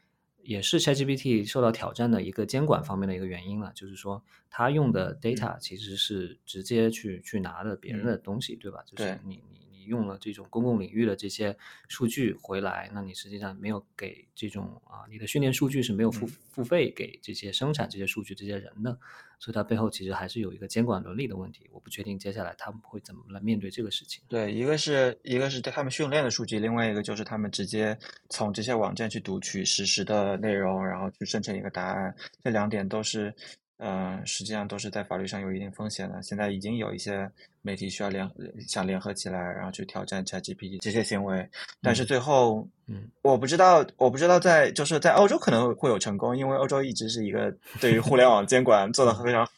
也是 ChatGPT 受到挑战的一个监管方面的一个原因了，就是说它用的 data 其实是直接去去拿的别人的东西，对吧？就是你你。用了这种公共领域的这些数据回来，那你实际上没有给这种啊，你的训练数据是没有付付费给这些生产这些数据这些人的，所以它背后其实还是有一个监管伦理的问题。我不确定接下来他们会怎么来面对这个事情。对，一个是一个是对他们训练的数据，另外一个就是他们直接从这些网站去读取实时的内容，然后去生成一个答案，这两点都是。嗯，实际上都是在法律上有一定风险的。现在已经有一些媒体需要联想联合起来，然后去挑战 ChatGPT 这些行为。但是最后，嗯，我不知道，我不知道在就是在欧洲可能会有成功，因为欧洲一直是一个对于互联网监管做的非常，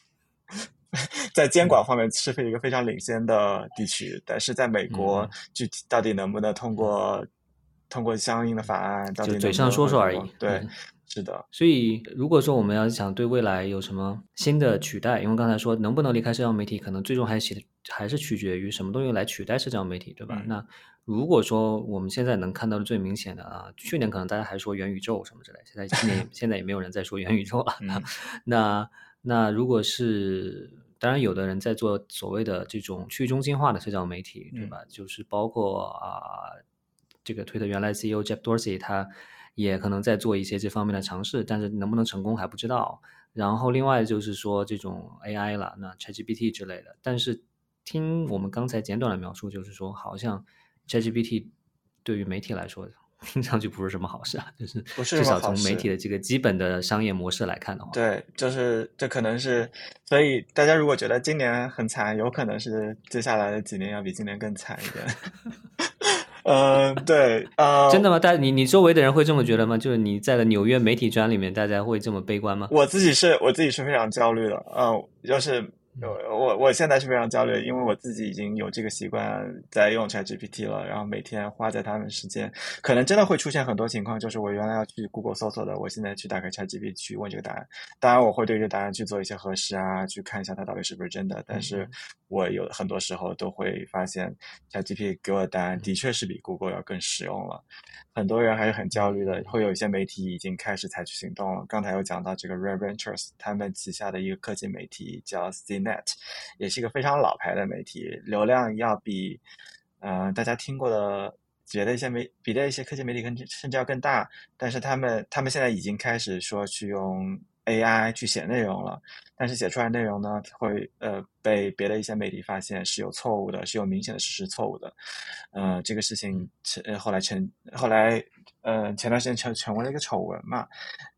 在监管方面是一个非常领先的地区。但是在美国，具体到底能不能通过通过相应的法案，到底嘴上说说而已。对。是的，所以如果说我们要想对未来有什么新的取代，因为刚才说能不能离开社交媒体，可能最终还是还是取决于什么东西来取代社交媒体，对吧？那如果说我们现在能看到的最明显的啊，去年可能大家还说元宇宙什么之类，现在今年 现在也没有人在说元宇宙了。那那如果是当然，有的人在做所谓的这种去中心化的社交媒体，对吧？就是包括啊，这个推特原来 CEO Jeff Dorsey 他。也可能在做一些这方面的尝试，但是能不能成功还不知道。然后另外就是说这种 AI 了，那 ChatGPT 之类的。但是听我们刚才简短的描述，就是说好像 ChatGPT 对于媒体来说听上去不是什么好事啊，就是至少从媒体的这个基本的商业模式来看的话，对，就是这可能是。所以大家如果觉得今年很惨，有可能是接下来的几年要比今年更惨一点。嗯，对，啊，真的吗？大家，你你周围的人会这么觉得吗？就是你在的纽约媒体圈里面，大家会这么悲观吗？我自己是，我自己是非常焦虑的，嗯，就是。我我我现在是非常焦虑，因为我自己已经有这个习惯在用 ChatGPT 了，然后每天花在他们时间，可能真的会出现很多情况，就是我原来要去 Google 搜索的，我现在去打开 ChatGPT 去问这个答案。当然，我会对这个答案去做一些核实啊，去看一下它到底是不是真的。但是我有很多时候都会发现，ChatGPT 给我的答案的确是比 Google 要更实用了。很多人还是很焦虑的，会有一些媒体已经开始采取行动了。刚才有讲到这个 Red Ventures，他们旗下的一个科技媒体叫 CNET，也是一个非常老牌的媒体，流量要比，呃，大家听过的觉得一些媒，比的一些科技媒体更甚至要更大。但是他们，他们现在已经开始说去用。AI 去写内容了，但是写出来内容呢，会呃被别的一些媒体发现是有错误的，是有明显的事实错误的。呃，这个事情成后来成后来呃前段时间成成为了一个丑闻嘛。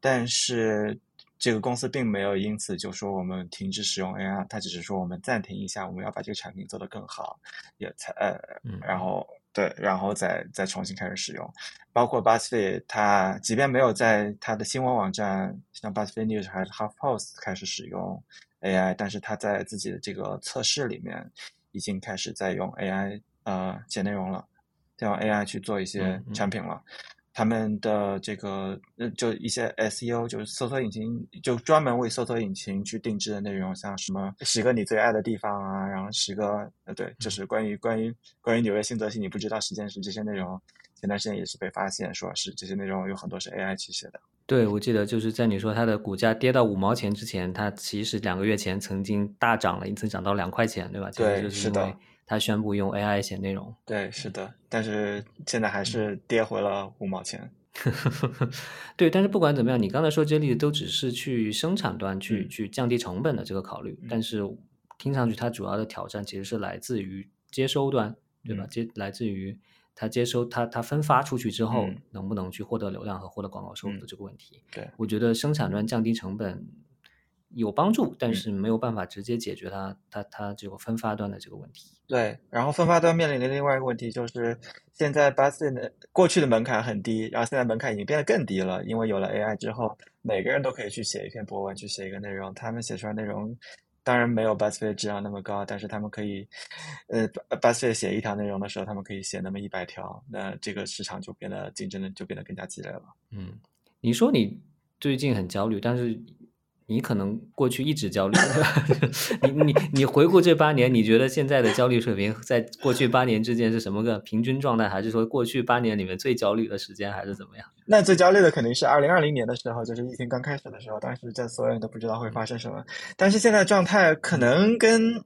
但是这个公司并没有因此就说我们停止使用 AI，它只是说我们暂停一下，我们要把这个产品做得更好，也才呃，然后对，然后再再重新开始使用。包括 BuzzFeed，它即便没有在它的新闻网站，像 BuzzFeed News 还是 HuffPost 开始使用 AI，但是它在自己的这个测试里面已经开始在用 AI 呃写内容了，在用 AI 去做一些产品了。他们的这个呃，就一些 SEO，就是搜索引擎，就专门为搜索引擎去定制的内容，像什么十个你最爱的地方啊，然后十个呃，对，就是关于关于关于纽约新泽西你不知道时间是这些内容，前段时间也是被发现说是这些内容有很多是 AI 去写的。对，我记得就是在你说它的股价跌到五毛钱之前，它其实两个月前曾经大涨了一次，涨到两块钱，对吧？对，是的。他宣布用 AI 写内容，对，是的，但是现在还是跌回了五毛钱。对，但是不管怎么样，你刚才说这些例子都只是去生产端去去降低成本的这个考虑，但是听上去它主要的挑战其实是来自于接收端，对吧？接来自于它接收它它分发出去之后能不能去获得流量和获得广告收入的这个问题。对，我觉得生产端降低成本。有帮助，但是没有办法直接解决它它它这个分发端的这个问题。对，然后分发端面临的另外一个问题就是，现在 u z 的过去的门槛很低，然后现在门槛已经变得更低了，因为有了 AI 之后，每个人都可以去写一篇博文，去写一个内容。他们写出来内容当然没有 BuzzFeed 质量那么高，但是他们可以，呃，BuzzFeed 写一条内容的时候，他们可以写那么一百条，那这个市场就变得竞争的就变得更加激烈了。嗯，你说你最近很焦虑，但是。你可能过去一直焦虑，你你你回顾这八年，你觉得现在的焦虑水平在过去八年之间是什么个平均状态，还是说过去八年里面最焦虑的时间，还是怎么样？那最焦虑的肯定是二零二零年的时候，就是疫情刚开始的时候，当时在所有人都不知道会发生什么。但是现在状态可能跟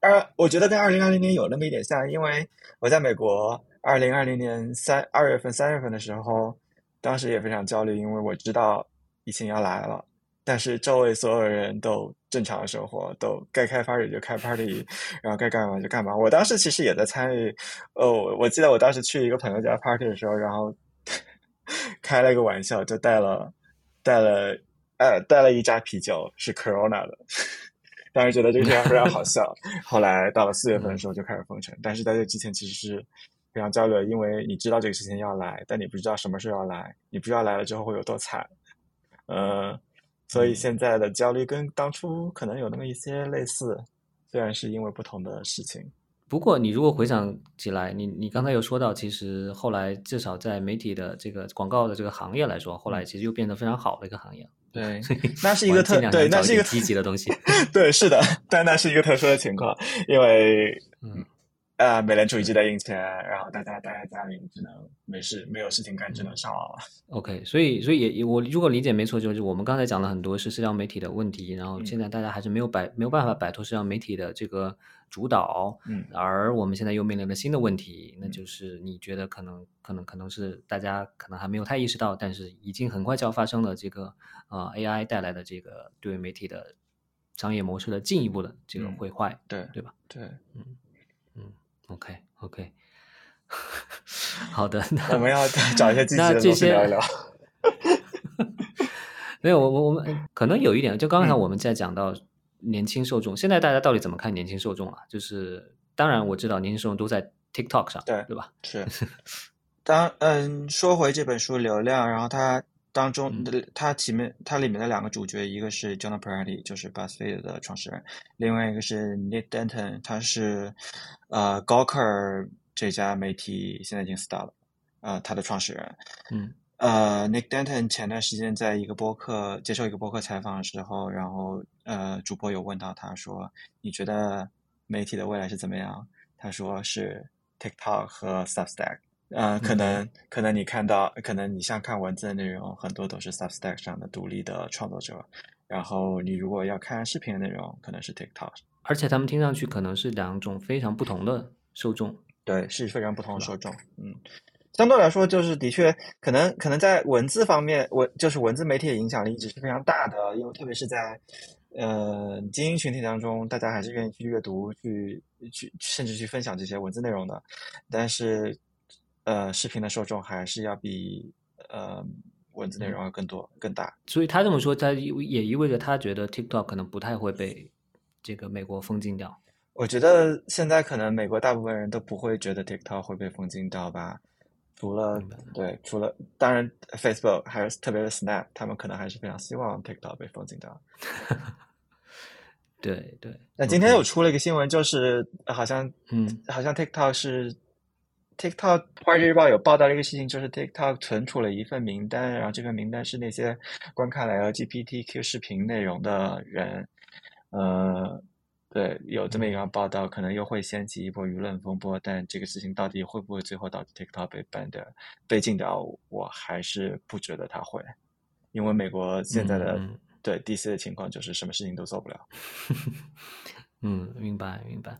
二，我觉得跟二零二零年有那么一点像，因为我在美国，二零二零年三二月份、三月份的时候，当时也非常焦虑，因为我知道疫情要来了。但是周围所有人都正常生活，都该开 party 就开 party，然后该干嘛就干嘛。我当时其实也在参与，哦，我记得我当时去一个朋友家 party 的时候，然后 开了一个玩笑，就带了带了呃带了一扎啤酒，是 Corona 的。当时觉得这个事情非常好笑。后来到了四月份的时候就开始封城，但是在这之前其实是非常焦虑，因为你知道这个事情要来，但你不知道什么时候要来，你不知道来了之后会有多惨，嗯。所以现在的焦虑跟当初可能有那么一些类似，虽然是因为不同的事情。不过你如果回想起来，你你刚才有说到，其实后来至少在媒体的这个广告的这个行业来说，后来其实又变得非常好的一个行业。对，那是一个特对，那是一个积极的东西。对，是的，但那是一个特殊的情况，因为嗯。呃，美联储一直在印钱，然后大家待在家里，只能没事，没有事情干，只能上网了。OK，所以，所以也我如果理解没错，就是我们刚才讲了很多是社交媒体的问题，然后现在大家还是没有摆没有办法摆脱社交媒体的这个主导，嗯，而我们现在又面临了新的问题，那就是你觉得可能可能可能是大家可能还没有太意识到，但是已经很快就要发生了这个呃 AI 带来的这个对媒体的商业模式的进一步的这个毁坏，对对吧？对，嗯嗯。OK，OK，好的，那我们要找一些积极的东西聊一聊。没有，我我我们可能有一点，就刚才我们在讲到年轻受众，现在大家到底怎么看年轻受众啊？就是当然我知道年轻受众都在 TikTok 上，对对吧？是。当嗯，说回这本书流量，然后它当中的它前面它里面的两个主角，一个是 Jonah Peretti，就是 BuzzFeed 的创始人，另外一个是 Nick Denton，他是。呃，Gawker 这家媒体现在已经死掉了。呃，他的创始人，嗯，呃，Nick Denton 前段时间在一个播客接受一个播客采访的时候，然后呃，主播有问到他说：“你觉得媒体的未来是怎么样？”他说是 TikTok 和 Substack。呃，可能可能你看到，可能你像看文字的内容，很多都是 Substack 上的独立的创作者。然后你如果要看视频的内容，可能是 TikTok。而且他们听上去可能是两种非常不同的受众，对，是非常不同的受众。嗯，相对来说，就是的确可能可能在文字方面，文就是文字媒体的影响力一直是非常大的，因为特别是在呃精英群体当中，大家还是愿意去阅读、去去甚至去分享这些文字内容的。但是呃，视频的受众还是要比呃文字内容要更多更大。所以他这么说，他也意味着他觉得 TikTok 可能不太会被这个美国封禁掉。我觉得现在可能美国大部分人都不会觉得 TikTok 会被封禁掉吧，除了对，除了当然 Facebook 还是特别是 Snap，他们可能还是非常希望 TikTok 被封禁掉。对 对。那今天又出了一个新闻，就是好像嗯，好像 TikTok 是 TikTok，《华尔街日报》有报道了一个事情，就是 TikTok 存储了一份名单，然后这份名单是那些观看了 LGBTQ 视频内容的人，呃。对，有这么一个报道，可能又会掀起一波舆论风波。但这个事情到底会不会最后导致 TikTok 被 ban 掉、被禁掉，我还是不觉得它会，因为美国现在的对 DC 的情况就是什么事情都做不了。嗯，明白明白。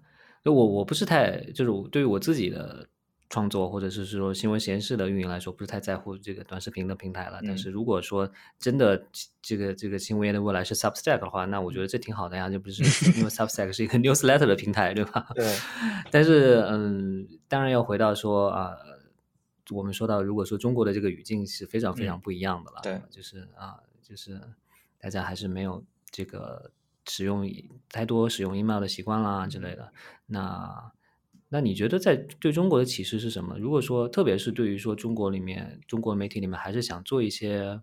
我我不是太就是对于我自己的。创作或者是说新闻实验室的运营来说，不是太在乎这个短视频的平台了。但是如果说真的这个这个新闻业的未来是 Substack 的话，那我觉得这挺好的呀，就不是因为 Substack 是一个 newsletter 的平台，对吧？对。但是嗯，当然要回到说啊，我们说到如果说中国的这个语境是非常非常不一样的了，对，就是啊，就是大家还是没有这个使用太多使用 email 的习惯啦之类的，那。那你觉得在对中国的启示是什么？如果说，特别是对于说中国里面中国媒体里面还是想做一些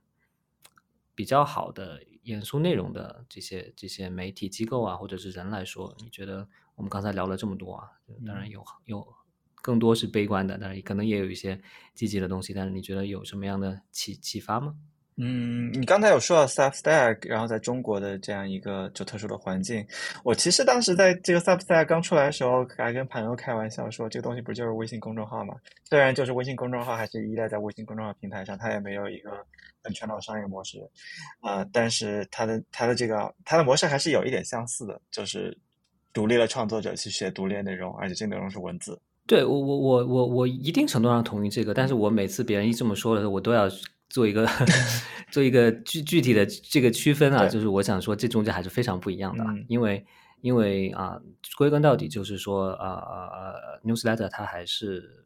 比较好的严肃内容的这些这些媒体机构啊，或者是人来说，你觉得我们刚才聊了这么多啊，当然有有更多是悲观的，但是可能也有一些积极的东西，但是你觉得有什么样的启启发吗？嗯，你刚才有说到 Substack，然后在中国的这样一个就特殊的环境，我其实当时在这个 Substack 刚出来的时候，还跟朋友开玩笑说，这个东西不就是微信公众号吗？虽然就是微信公众号还是依赖在微信公众号平台上，它也没有一个很全的商业模式，啊，但是它的它的这个它的模式还是有一点相似的，就是独立的创作者去写独立的内容，而且这内容是文字。对我我我我我一定程度上同意这个，但是我每次别人一这么说的时候，我都要。做一个 做一个具具体的这个区分啊，就是我想说，这中间还是非常不一样的，因为因为啊，归根到底就是说啊啊啊，newsletter 它还是。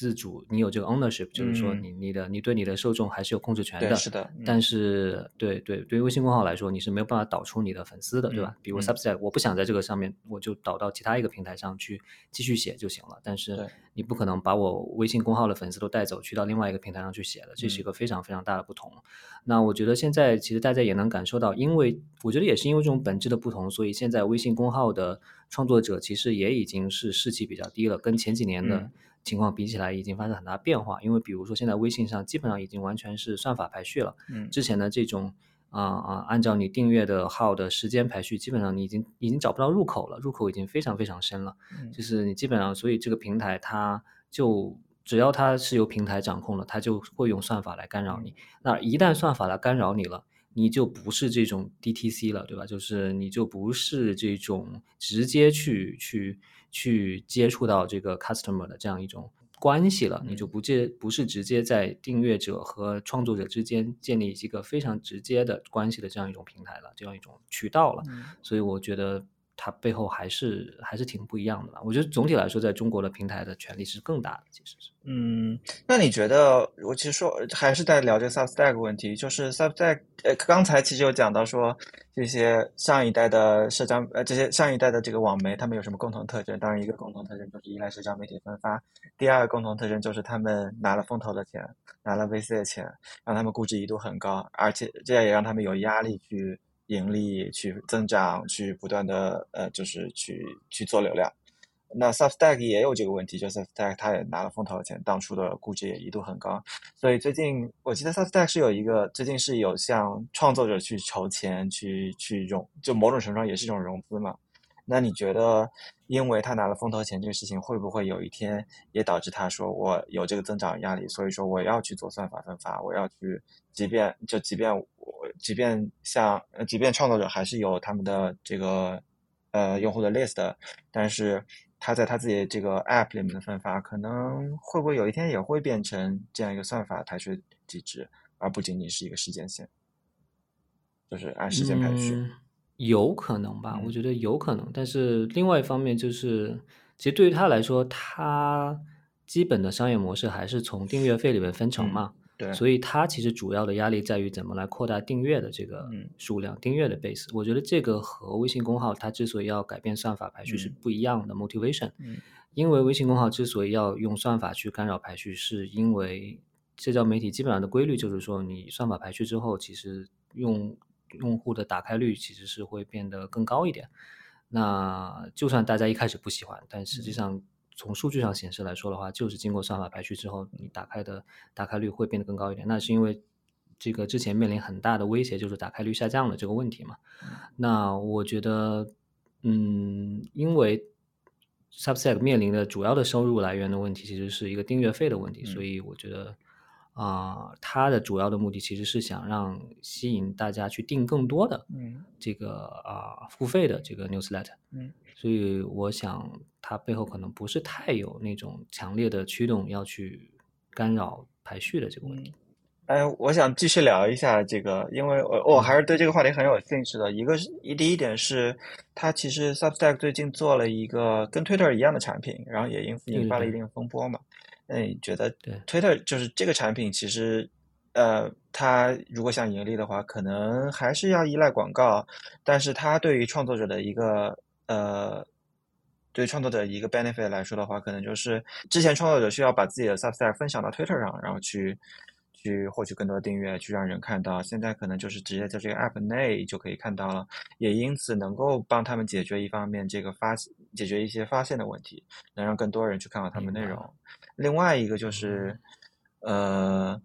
自主，你有这个 ownership，就是说你你的你对你的受众还是有控制权的。是的。但是，对对，对于微信公号来说，你是没有办法导出你的粉丝的，对吧？比如 Substack，我不想在这个上面，我就导到其他一个平台上去继续写就行了。但是你不可能把我微信公号的粉丝都带走，去到另外一个平台上去写的，这是一个非常非常大的不同。那我觉得现在其实大家也能感受到，因为我觉得也是因为这种本质的不同，所以现在微信公号的创作者其实也已经是士气比较低了，跟前几年的。情况比起来已经发生很大变化，因为比如说现在微信上基本上已经完全是算法排序了。嗯，之前的这种啊啊，按照你订阅的号的时间排序，基本上你已经已经找不到入口了，入口已经非常非常深了。嗯，就是你基本上，所以这个平台它就只要它是由平台掌控了，它就会用算法来干扰你。那一旦算法来干扰你了，你就不是这种 DTC 了，对吧？就是你就不是这种直接去去。去接触到这个 customer 的这样一种关系了，你就不接不是直接在订阅者和创作者之间建立一个非常直接的关系的这样一种平台了，这样一种渠道了。所以我觉得它背后还是还是挺不一样的吧。我觉得总体来说，在中国的平台的权力是更大的，其实是。嗯，那你觉得我其实说还是在聊这个 Substack 问题，就是 Substack，呃，刚才其实有讲到说这些上一代的社交，呃，这些上一代的这个网媒，他们有什么共同特征？当然，一个共同特征就是依赖社交媒体分发；第二个共同特征就是他们拿了风投的钱，拿了 VC 的钱，让他们估值一度很高，而且这样也让他们有压力去盈利、去增长、去不断的呃，就是去去做流量。那 Substack 也有这个问题，就 Substack 它也拿了风投的钱，当初的估值也一度很高，所以最近我记得 Substack 是有一个，最近是有向创作者去筹钱，去去融，就某种程度上也是一种融资嘛。那你觉得，因为他拿了风投钱这个事情，会不会有一天也导致他说我有这个增长压力，所以说我要去做算法分发，我要去，即便就即便我即便像，即便创作者还是有他们的这个呃用户的 list，但是。他在他自己这个 App 里面的分发，可能会不会有一天也会变成这样一个算法排序机制，而不仅仅是一个时间线，就是按时间排序。有可能吧，我觉得有可能。但是另外一方面就是，其实对于他来说，他基本的商业模式还是从订阅费里面分成嘛。对，所以它其实主要的压力在于怎么来扩大订阅的这个嗯数量，订阅的 base。我觉得这个和微信公号它之所以要改变算法排序是嗯不一样的 motivation。嗯因为微信公号之所以要用算法去干扰排序，是因为社交媒体基本上的规律就是说，你算法排序之后，其实用用户的打开率其实是会变得更高一点。那就算大家一开始不喜欢，但实际上从数据上显示来说的话，就是经过算法排序之后，你打开的打开率会变得更高一点。那是因为这个之前面临很大的威胁，就是打开率下降的这个问题嘛。那我觉得，嗯，因为 Substack 面临的主要的收入来源的问题，其实是一个订阅费的问题，所以我觉得。啊、它的主要的目的其实是想让吸引大家去订更多的嗯这个啊、付费的这个 newsletter，嗯，所以我想它背后可能不是太有那种强烈的驱动要去干扰排序的这个问题。哎，我想继续聊一下这个，因为我我还是对这个话题很有兴趣的。一个是一第一点是，它其实 Substack 最近做了一个跟 Twitter 一样的产品，然后也引引发了一定风波嘛。那你觉得对 Twitter 就是这个产品，其实呃，它如果想盈利的话，可能还是要依赖广告，但是它对于创作者的一个呃。对创作者一个 benefit 来说的话，可能就是之前创作者需要把自己的 Substack 分享到 Twitter 上，然后去去获取更多的订阅，去让人看到。现在可能就是直接在这个 app 内就可以看到了，也因此能够帮他们解决一方面这个发解决一些发现的问题，能让更多人去看到他们内容。另外一个就是，呃，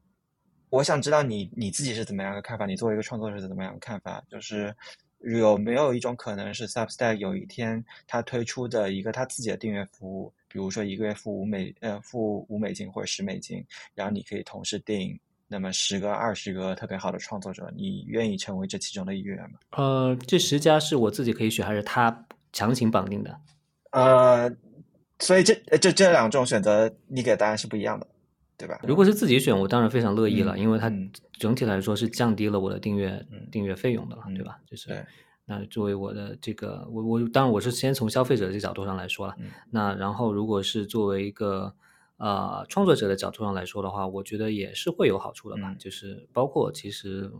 我想知道你你自己是怎么样的看法？你作为一个创作者是怎么样的看法？就是有没有一种可能是 Substack 有一天它推出的一个它自己的订阅服务，比如说一个月付五美呃付五美金或者十美金，然后你可以同时订那么十个二十个特别好的创作者，你愿意成为这其中的一员吗？呃，这十家是我自己可以选，还是他强行绑定的？呃，所以这这这两种选择，你给的答案是不一样的，对吧？如果是自己选，我当然非常乐意了，嗯因为它嗯整体来说是降低了我的订阅、嗯订阅费用的了，嗯对吧？就是对那作为我的这个，我我当然我是先从消费者这角度上来说了，嗯那然后如果是作为一个呃创作者的角度上来说的话，我觉得也是会有好处的吧，嗯就是包括其实。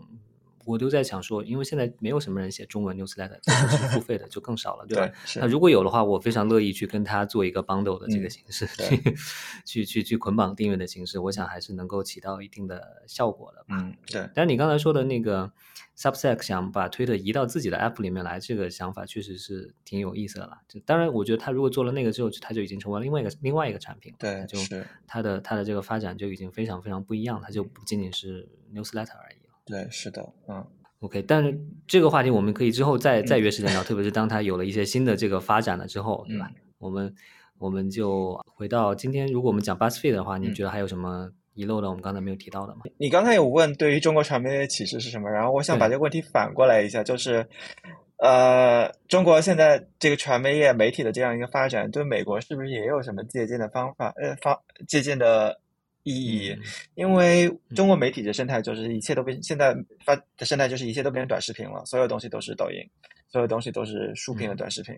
我都在想说，因为现在没有什么人写中文 newsletter，就是付费的就更少了，对吧？那如果有的话，我非常乐意去跟他做一个 bundle 的这个嗯形式，对去去去去捆绑订阅的形式，我想还是能够起到一定的效果的吧。嗯，对，但是你刚才说的那个 Substack 想把推特移到自己的 app 里面来，这个想法确实是挺有意思的啦。就当然，我觉得他如果做了那个之后，他就已经成为了另外一个另外一个产品了，对它就是它的他的这个发展就已经非常非常不一样，他就不仅仅是 newsletter 而已了。对，是的，嗯 OK，但是这个话题我们可以之后再再约时间聊，特别是当它有了一些新的这个发展了之后，对吧？我们我们就回到今天，如果我们讲 BuzzFeed 的话，你觉得还有什么遗漏的？我们刚才没有提到的吗？你刚才有问对于中国传媒的启示是什么，然后我想把这个问题反过来一下，就是，呃，中国现在这个传媒业媒体的这样一个发展，对美国是不是也有什么借鉴的方法？呃，方借鉴的意义？因为中国媒体的生态就是一切都变，现在发的生态就是一切都变成短视频了，所有东西都是抖音。所有东西都是竖屏的短视频，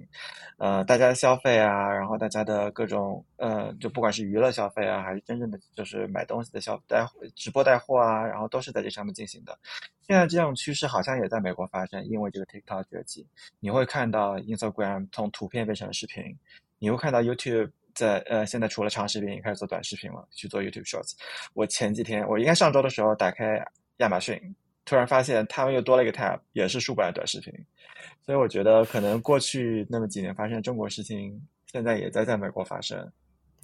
呃，大家的消费啊，然后大家的各种呃，就不管是娱乐消费啊，还是真正的就是买东西的消带直播带货啊，然后都是在这上面进行的。现在这种趋势好像也在美国发生，因为这个 TikTok 崛起，你会看到 Instagram 从图片变成了视频，你会看到 YouTube 在呃现在除了长视频，也开始做短视频了，去做 YouTube Shorts。我前几天，我应该上周的时候打开亚马逊，突然发现他们又多了一个 tab，也是竖版短视频。所以我觉得，可能过去那么几年发生中国事情，现在也在在美国发生。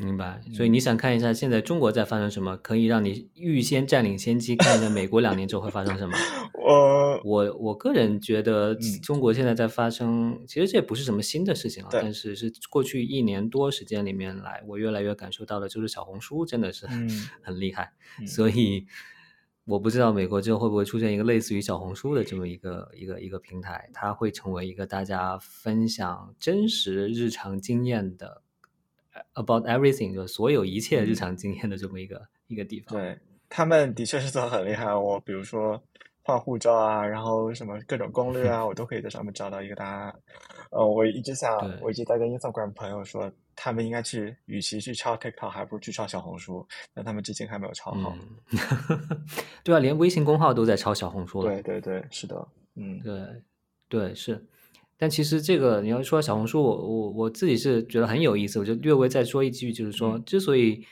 明白。所以你想看一下现在中国在发生什么，可以让你预先占领先机，看一下美国两年之后会发生什么。我我我个人觉得嗯中国现在在发生，其实这也不是什么新的事情了，但是是过去一年多时间里面来，我越来越感受到的就是小红书真的是嗯 很厉害，嗯 所以。我不知道美国之后会不会出现一个类似于小红书的这么一个一个一个平台，它会成为一个大家分享真实日常经验的呃 about everything，就所有一切日常经验的这么一个、一个地方。嗯对他们的确是做的很厉害。我比如说换护照啊，然后什么各种攻略啊，我都可以在上面找到一个答案。呃，我一直想，我一直在跟 Instagram 朋友说，他们应该去，与其去抄 TikTok，还不如去抄小红书。但他们至今还没有抄好。嗯，对啊，连微信公号都在抄小红书了。对对对，是的，嗯，对对是。但其实这个你要说小红书，我我我自己是觉得很有意思。我就略微再说一句，就是说，之所以。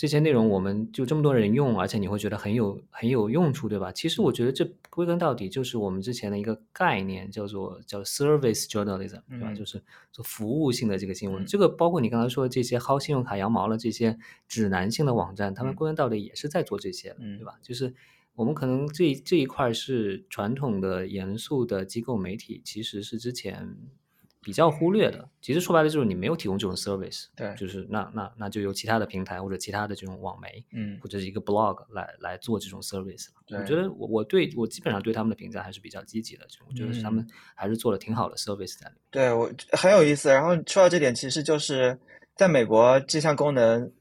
这些内容我们就这么多人用，而且你会觉得很有很有用处，对吧？其实我觉得这归根到底就是我们之前的一个概念，叫做叫 service journalism，对吧？就是做服务性的这个新闻。这个包括你刚才说的这些薅信用卡羊毛的这些指南性的网站，他们归根到底也是在做这些，对吧？就是我们可能这这一块是传统的严肃的机构媒体，其实是之前。比较忽略的，其实说白了就是你没有提供这种 service，对，就是那那那就由其他的平台或者其他的这种网媒，嗯，或者是一个 blog 来来做这种 service。我觉得我我对我基本上对他们的评价还是比较积极的，就我觉得他们还是做了挺好的 service 在里面。对我很有意思。然后说到这点，其实就是在美国这项功能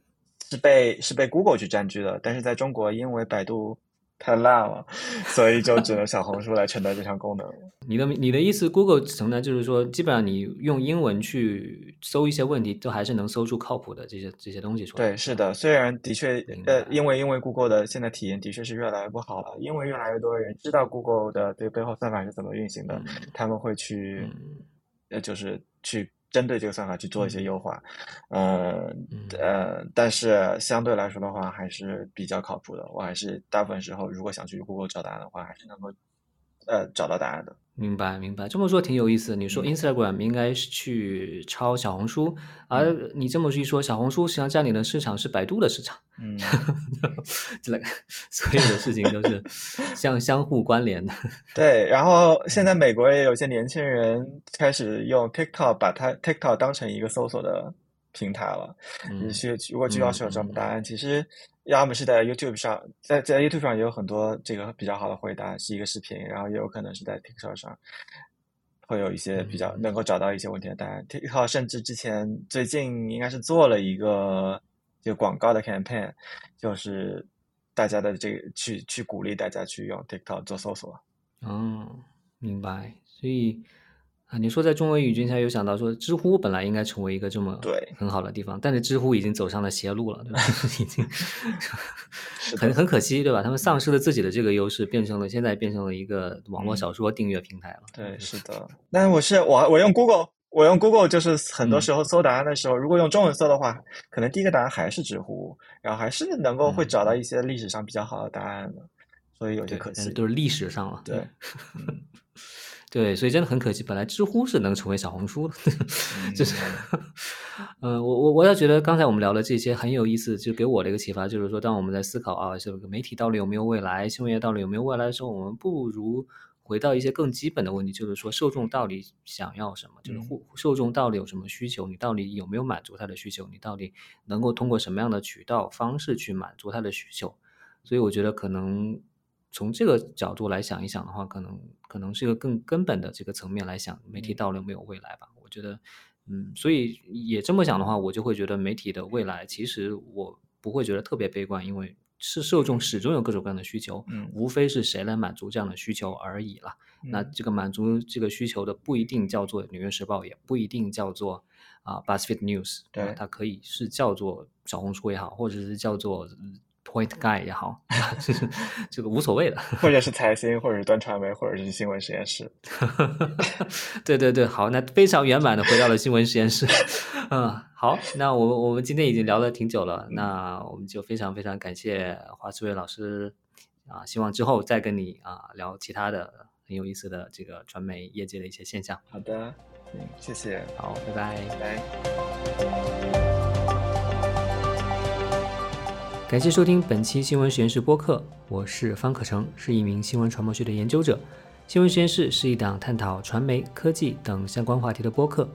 是被是被 Google 去占据的，但是在中国因为百度。太烂了，所以就只能小红书来承担这项功能。你的你的意思，Google 承担就是说，基本上你用英文去搜一些问题，都还是能搜出靠谱的这些这些东西出来。对，是的，虽然的确，呃，因为因为 Google 的现在体验的确是越来越不好了，因为越来越多人知道 Google 的这个背后算法是怎么运行的，他们会去，呃，就是去。针对这个算法去做一些优化，呃呃，但是相对来说的话还是比较靠谱的。我还是大部分时候，如果想去 Google 找答案的话，还是能够呃找到答案的。明白，明白。这么说挺有意思。你说 Instagram 应该是去抄小红书，而你这么一说，小红书实际上占领的市场是百度的市场。嗯，这个所有的事情都是 相相互关联的。对，然后现在美国也有些年轻人开始用 TikTok 把它 TikTok 当成一个搜索的平台了。你去如果去要求找答案，其实。要么是在 YouTube 上，在在 YouTube 上也有很多这个比较好的回答，是一个视频，然后也有可能是在 TikTok 上，会有一些比较能够找到一些问题的答案。TikTok 甚至之前最近应该是做了一个就广告的 campaign，就是大家的这个去去鼓励大家去用 TikTok 做搜索。哦，明白，所以。啊，你说在中文语境下有想到说，知乎本来应该成为一个这么对很好的地方，但是知乎已经走上了邪路了，对吧？已经 很很可惜，对吧？他们丧失了自己的这个优势，变成了现在变成了一个网络小说订阅平台了。对，是的。那我是我我用 Google，我用 Google 就是很多时候搜答案的时候，如果用中文搜的话，可能第一个答案还是知乎，然后还是能够会找到一些历史上比较好的答案的，所以有些可惜，都是历史上了。对。对，所以真的很可惜。本来知乎是能成为小红书的，就是，嗯，我我我倒觉得刚才我们聊的这些很有意思，就给我的一个启发，就是说，当我们在思考啊，这个媒体到底有没有未来，新闻业到底有没有未来的时候，我们不如回到一些更基本的问题，就是说，受众到底想要什么？就是户受众到底有什么需求？你到底有没有满足他的需求？你到底能够通过什么样的渠道方式去满足他的需求？所以我觉得可能。从这个角度来想一想的话，可能可能是一个更根本的这个层面来想，媒体到底有没有未来吧？我觉得，嗯，所以也这么想的话，我就会觉得媒体的未来其实我不会觉得特别悲观，因为是受众始终有各种各样的需求，嗯，无非是谁来满足这样的需求而已了。那这个满足这个需求的不一定叫做《纽约时报》，也不一定叫做啊《BuzzFeed News》，对，它可以是叫做小红书也好，或者是叫做。Point Guy 也好，就是这个无所谓的，或者是财新，或者是端传媒，或者是新闻实验室。对对对，好，那非常圆满的回到了新闻实验室。嗯，好，那我们我们今天已经聊了挺久了，那我们就非常非常感谢华志伟老师啊，希望之后再跟你啊聊其他的很有意思的这个传媒业界的一些现象。好的，嗯，谢谢，好，拜拜，拜拜。感谢收听本期新闻实验室播客，我是方可成，是一名新闻传播学的研究者。新闻实验室是一档探讨传媒、科技等相关话题的播客。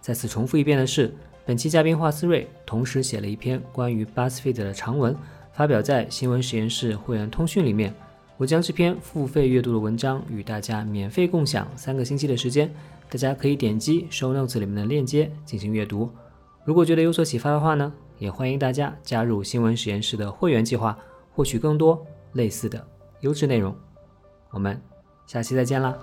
再次重复一遍的是，本期嘉宾华思睿同时写了一篇关于 BuzzFeed 的长文，发表在新闻实验室会员通讯里面。我将这篇付费阅读的文章与大家免费共享三个星期的时间，大家可以点击 Show Notes 里面的链接进行阅读。如果觉得有所启发的话呢？也欢迎大家加入新闻实验室的会员计划，获取更多类似的优质内容。我们下期再见啦！